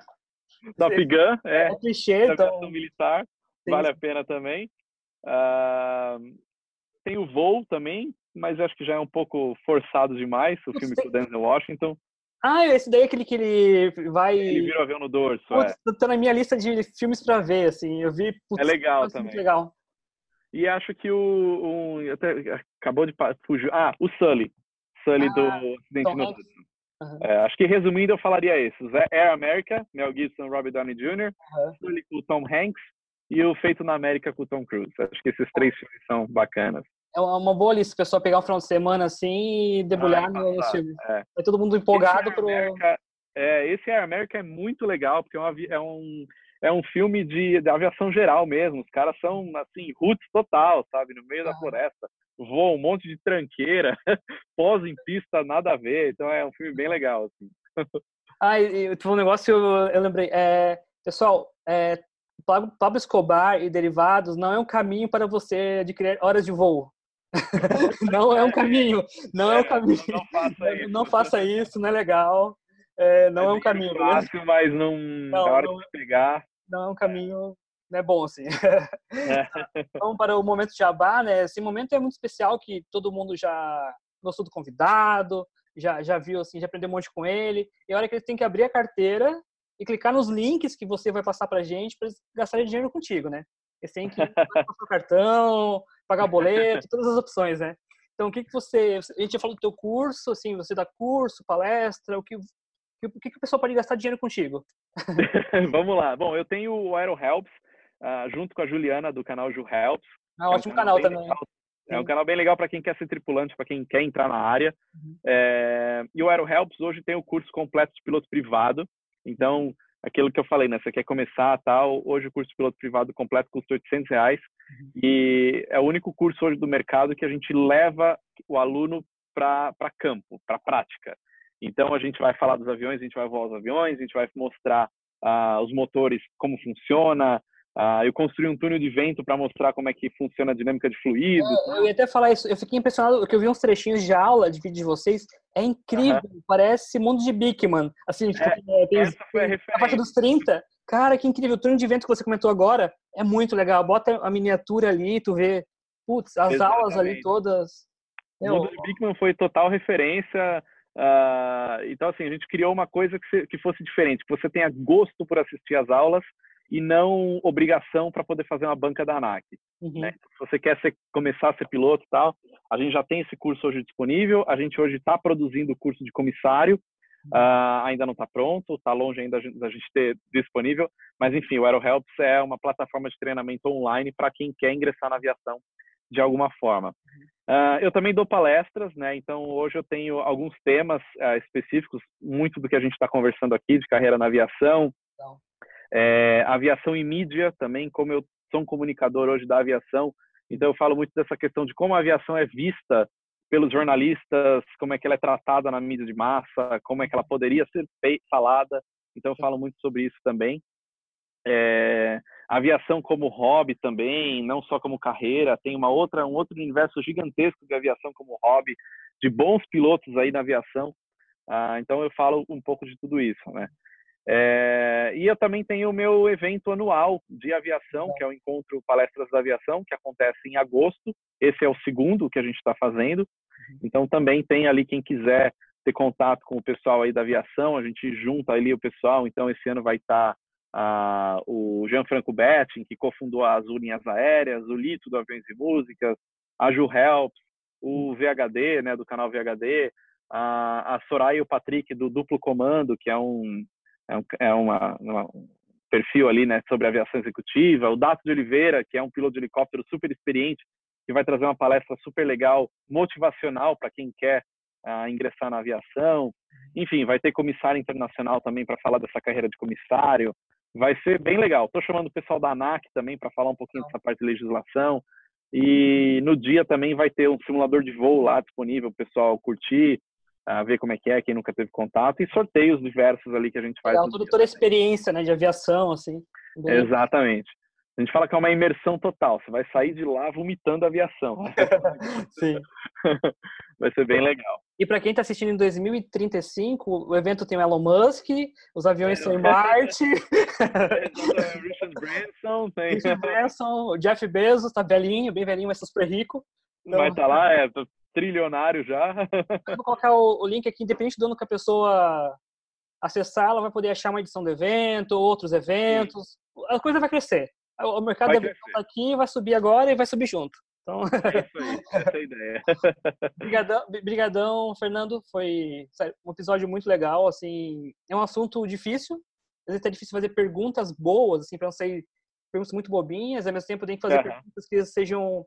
S1: Top Gun, é.
S2: É clichê, então.
S1: militar. Sim. Vale a pena também. Uh, tem o Voo também, mas acho que já é um pouco forçado demais, o filme com o Denzel Washington.
S2: Ah, esse daí é aquele que ele vai.
S1: Ele vira o avião no dorso. Putz,
S2: é. Tá na minha lista de filmes para ver, assim. Eu vi.
S1: Putz, é legal também.
S2: legal.
S1: E acho que o. o até, acabou de fugir. Ah, o Sully. Sully ah, do Acidente no uhum. é, Acho que resumindo, eu falaria esses: é Air America, Mel Gibson, Robert Downey Jr., uhum. Sully com o Tom Hanks e o Feito na América com o Tom Cruise. Acho que esses três filmes são bacanas.
S2: É uma boa lista, pessoal pegar um final de semana assim e debulhar ah, no, no filme. É. Vai todo mundo empolgado esse pro.
S1: América, é, esse Air America é muito legal, porque é, uma, é um, é um filme de, de, aviação geral mesmo. Os caras são, assim, roots total, sabe? No meio ah. da floresta. Voam um monte de tranqueira, pós em pista, nada a ver. Então é um filme bem legal, assim.
S2: ah, e, e um negócio, eu, eu lembrei. É, pessoal, é, Pablo Escobar e derivados não é um caminho para você adquirir horas de voo. não é um caminho, não é, um caminho. Não faça isso, não, faça isso, não é legal. É, não é, é um caminho.
S1: Fácil, mas não, não na hora não, de pegar.
S2: Não é um caminho não é bom assim. É. Então, para o momento de jabá, né? Esse momento é muito especial que todo mundo já gostou do convidado, já, já viu assim, já aprendeu um monte com ele. E a hora que ele tem que abrir a carteira, e clicar nos links que você vai passar para gente para eles gastarem dinheiro contigo, né? Eles têm que passar o cartão, pagar boleto, todas as opções, né? Então, o que que você... A gente já falou do teu curso, assim, você dá curso, palestra, o que... O que, que o pessoal pode gastar dinheiro contigo?
S1: Vamos lá. Bom, eu tenho o Aero Helps, uh, junto com a Juliana, do canal Ju Helps.
S2: Ah, é um ótimo canal, também.
S1: Legal. É um canal bem legal para quem quer ser tripulante, para quem quer entrar na área. Uhum. É... E o Aero Helps hoje tem o curso completo de piloto privado, então, aquilo que eu falei, né? Você quer começar tal, hoje o curso de piloto privado completo custa 800 reais uhum. e é o único curso hoje do mercado que a gente leva o aluno para campo, para prática. Então, a gente vai falar dos aviões, a gente vai voar os aviões, a gente vai mostrar uh, os motores, como funciona, Uh, eu construí um túnel de vento para mostrar como é que funciona a dinâmica de fluido.
S2: É, eu ia até falar isso. Eu fiquei impressionado porque eu vi uns trechinhos de aula de vídeo de vocês. É incrível. Parece mundo de Bickman. Assim, tipo, é, tem, tem a parte dos 30. Cara, que incrível. O túnel de vento que você comentou agora é muito legal. Bota a miniatura ali, tu vê, putz, as Exatamente. aulas ali todas.
S1: O mundo de Bickman foi total referência. Uh, então, assim, a gente criou uma coisa que, que fosse diferente, que você tenha gosto por assistir às aulas e não obrigação para poder fazer uma banca da ANAC. Uhum. Né? Se você quer ser, começar a ser piloto e tal, a gente já tem esse curso hoje disponível, a gente hoje está produzindo o curso de comissário, uh, ainda não está pronto, está longe ainda da gente ter disponível, mas enfim, o AeroHelps é uma plataforma de treinamento online para quem quer ingressar na aviação de alguma forma. Uh, eu também dou palestras, né? Então hoje eu tenho alguns temas uh, específicos, muito do que a gente está conversando aqui de carreira na aviação, é, aviação e mídia também, como eu sou um comunicador hoje da aviação, então eu falo muito dessa questão de como a aviação é vista pelos jornalistas, como é que ela é tratada na mídia de massa, como é que ela poderia ser falada. Então eu falo muito sobre isso também. É, aviação como hobby também, não só como carreira, tem uma outra um outro universo gigantesco de aviação como hobby, de bons pilotos aí na aviação. Ah, então eu falo um pouco de tudo isso, né? É, e eu também tenho o meu evento anual de aviação, que é o Encontro Palestras da Aviação, que acontece em agosto. Esse é o segundo que a gente está fazendo. Uhum. Então também tem ali quem quiser ter contato com o pessoal aí da aviação, a gente junta ali o pessoal. Então esse ano vai estar tá, ah, o Gianfranco Betting, que cofundou a Azul Linhas Aéreas, o Lito do Aviões e Músicas, a Ju Helps, o VHD, né, do canal VHD, a, a Soraya e o Patrick do Duplo Comando, que é um é, um, é uma, uma, um perfil ali, né, sobre aviação executiva. O Dato de Oliveira, que é um piloto de helicóptero super experiente, que vai trazer uma palestra super legal, motivacional para quem quer uh, ingressar na aviação. Enfim, vai ter comissário internacional também para falar dessa carreira de comissário. Vai ser bem legal. Estou chamando o pessoal da ANAC também para falar um pouquinho dessa parte de legislação. E no dia também vai ter um simulador de voo lá disponível, o pessoal curtir a ver como é que é, quem nunca teve contato, e sorteios diversos ali que a gente faz.
S2: É toda, toda a experiência né, de aviação, assim.
S1: Exatamente. A gente fala que é uma imersão total. Você vai sair de lá vomitando a aviação.
S2: Sim.
S1: vai ser bem legal.
S2: E para quem está assistindo em 2035, o evento tem o Elon Musk, os aviões é. são em Marte.
S1: Richard Branson, tem.
S2: Richard Branson, o Jeff Bezos, tá velhinho, bem velhinho, mas super rico.
S1: Então... Vai estar tá lá, é, trilionário já.
S2: Eu vou colocar o, o, link aqui, independente do ano que a pessoa acessar, ela vai poder achar uma edição do evento, outros eventos. Sim. A coisa vai crescer. O mercado vai está aqui, vai subir agora e vai subir junto. Então...
S1: É isso aí, essa é a ideia.
S2: brigadão, brigadão, Fernando. Foi um episódio muito legal. Assim, é um assunto difícil. Às vezes é difícil fazer perguntas boas, assim, para não ser perguntas muito bobinhas. Ao mesmo tempo, tem que fazer uhum. perguntas que sejam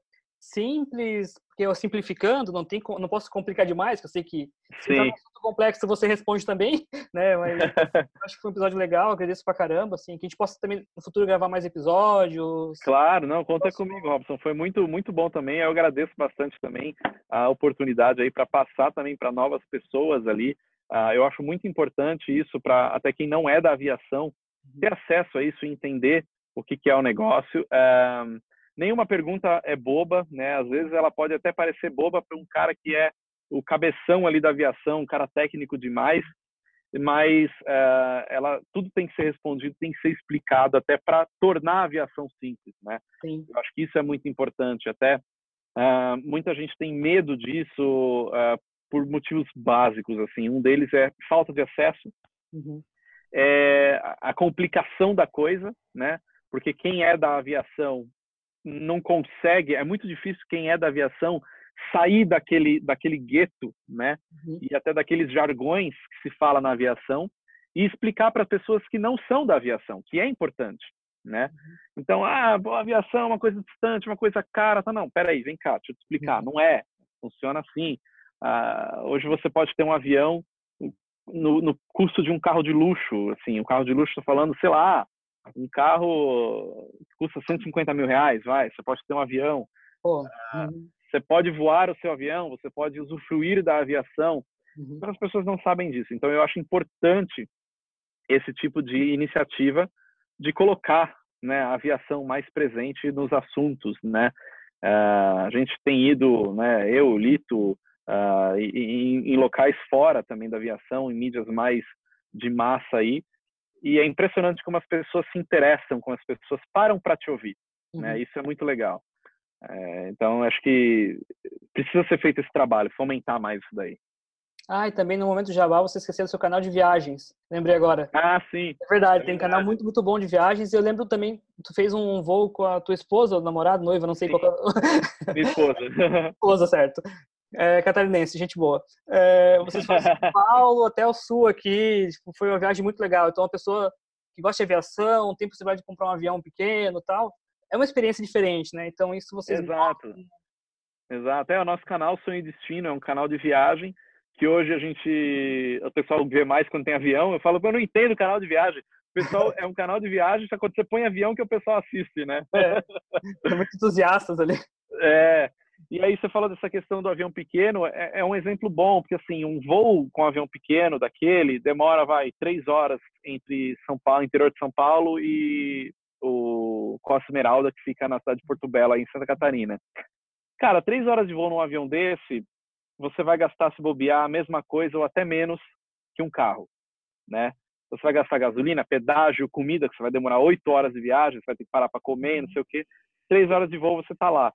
S2: simples, porque eu simplificando, não tem, não posso complicar demais, que eu sei que se é um assunto complexo você responde também, né? Mas acho que foi um episódio legal, agradeço pra caramba, assim, que a gente possa também no futuro gravar mais episódios.
S1: Claro, não, conta posso... comigo, Robson. Foi muito, muito bom também. Eu agradeço bastante também a oportunidade aí para passar também para novas pessoas ali. Uh, eu acho muito importante isso para até quem não é da aviação uhum. ter acesso a isso e entender o que, que é o negócio. Uh, nenhuma pergunta é boba, né? Às vezes ela pode até parecer boba para um cara que é o cabeção ali da aviação, um cara técnico demais, mas uh, ela tudo tem que ser respondido, tem que ser explicado até para tornar a aviação simples, né?
S2: Sim.
S1: Eu acho que isso é muito importante. Até uh, muita gente tem medo disso uh, por motivos básicos, assim. Um deles é falta de acesso,
S2: uhum.
S1: é a complicação da coisa, né? Porque quem é da aviação não consegue, é muito difícil quem é da aviação sair daquele, daquele gueto, né? Uhum. E até daqueles jargões que se fala na aviação e explicar para as pessoas que não são da aviação, que é importante, né? Uhum. Então, ah, a aviação é uma coisa distante, uma coisa cara, tá? Não, peraí, vem cá, deixa eu te explicar. Uhum. Não é, funciona assim. Ah, hoje você pode ter um avião no, no, custo de um carro de luxo, assim, um carro de luxo, estou falando, sei lá, um carro custa 150 mil reais, vai, você pode ter um avião. Ah, uhum. Você pode voar o seu avião, você pode usufruir da aviação. Uhum. Então, as pessoas não sabem disso. Então, eu acho importante esse tipo de iniciativa de colocar né, a aviação mais presente nos assuntos, né? Uh, a gente tem ido, né, eu, Lito, uh, em, em, locais fora também da aviação, em mídias mais de massa aí, e é impressionante como as pessoas se interessam, como as pessoas param para te ouvir. Né? Uhum. Né? Isso é muito legal. É, então, acho que precisa ser feito esse trabalho, fomentar mais isso daí.
S2: Ah, e também no momento do Jabá você esqueceu do seu canal de viagens. Lembrei agora.
S1: Ah, sim.
S2: É verdade, é tem um canal muito, muito bom de viagens. E eu lembro também, tu fez um voo com a tua esposa, ou namorado, noiva, não sei sim. qual.
S1: É Minha esposa.
S2: esposa, certo é, catarinense, gente boa. É, vocês foram de São Paulo até o sul aqui, tipo, foi uma viagem muito legal. Então, uma pessoa que gosta de aviação, tem possibilidade de comprar um avião pequeno tal, é uma experiência diferente, né? Então, isso vocês
S1: Exato. exato. É o nosso canal Sonho e Destino, é um canal de viagem que hoje a gente, o pessoal vê mais quando tem avião. Eu falo, eu não entendo o canal de viagem. O pessoal é um canal de viagem, só quando você põe avião que o pessoal assiste, né?
S2: É, tem muitos entusiastas ali.
S1: É, e aí você falou dessa questão do avião pequeno, é, é, um exemplo bom, porque assim, um voo com um avião pequeno daquele demora, vai, três horas entre São Paulo, interior de São Paulo e o Costa Esmeralda, que fica na cidade de Porto Belo, em Santa Catarina. Cara, três horas de voo num avião desse, você vai gastar, se bobear, a mesma coisa ou até menos que um carro, né? Você vai gastar gasolina, pedágio, comida, que você vai demorar oito horas de viagem, você vai ter que parar para comer, não sei o quê. Três horas de voo você está lá.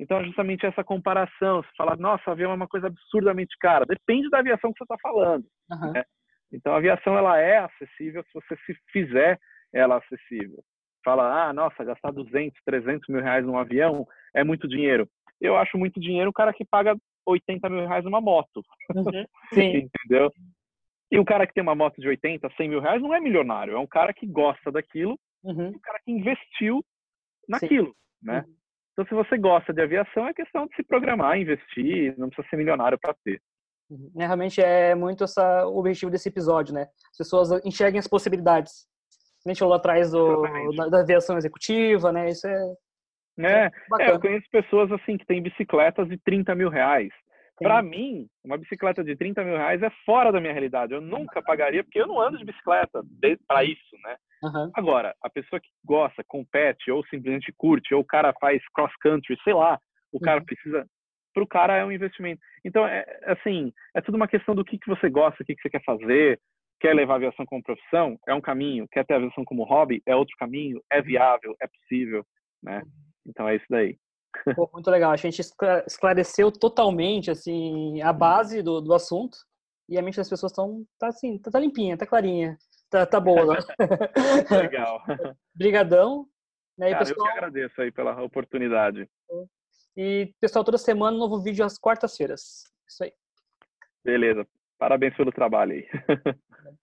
S1: Então, é justamente essa comparação. Você fala, nossa, avião é uma coisa absurdamente cara. Depende da aviação que você está falando. Uhum. Né? Então, a aviação ela é acessível se você se fizer ela acessível. Fala, ah, nossa, gastar 200, 300 mil reais num avião é muito dinheiro. Eu acho muito dinheiro o cara que paga 80 mil reais numa moto.
S2: Uhum. Sim.
S1: Entendeu? E o cara que tem uma moto de 80, 100 mil reais não é milionário. É um cara que gosta daquilo, uhum. um cara que investiu naquilo, Sim. né? Uhum. Então, se você gosta de aviação, é questão de se programar, investir, não precisa ser milionário para ter.
S2: Uhum. É, realmente é muito essa, o objetivo desse episódio, né? As pessoas enxerguem as possibilidades. A gente falou atrás do, da, da, aviação executiva, né? Isso é.
S1: É, é, eu conheço pessoas assim que têm bicicletas de 30 mil reais. Para mim, uma bicicleta de 30 mil reais é fora da minha realidade. Eu nunca pagaria, porque eu não ando de bicicleta para isso, né? Uhum. Agora, a pessoa que gosta, compete, ou simplesmente curte, ou o cara faz cross-country, sei lá, o cara uhum. precisa. Para o cara é um investimento. Então, é assim, é tudo uma questão do que, que você gosta, o que, que você quer fazer. Quer levar a aviação como profissão? É um caminho. Quer ter a aviação como hobby? É outro caminho. É viável, é possível, né? Então é isso daí.
S2: Pô, muito legal. A gente esclareceu totalmente assim a base do, do assunto e a mente das pessoas estão tá assim, tá, tá limpinha, tá clarinha. Tá, tá boa.
S1: Legal.
S2: Obrigadão.
S1: Né? Cara, pessoal... Eu que agradeço aí pela oportunidade.
S2: E, pessoal, toda semana novo vídeo às quartas-feiras. Isso aí.
S1: Beleza. Parabéns pelo trabalho aí.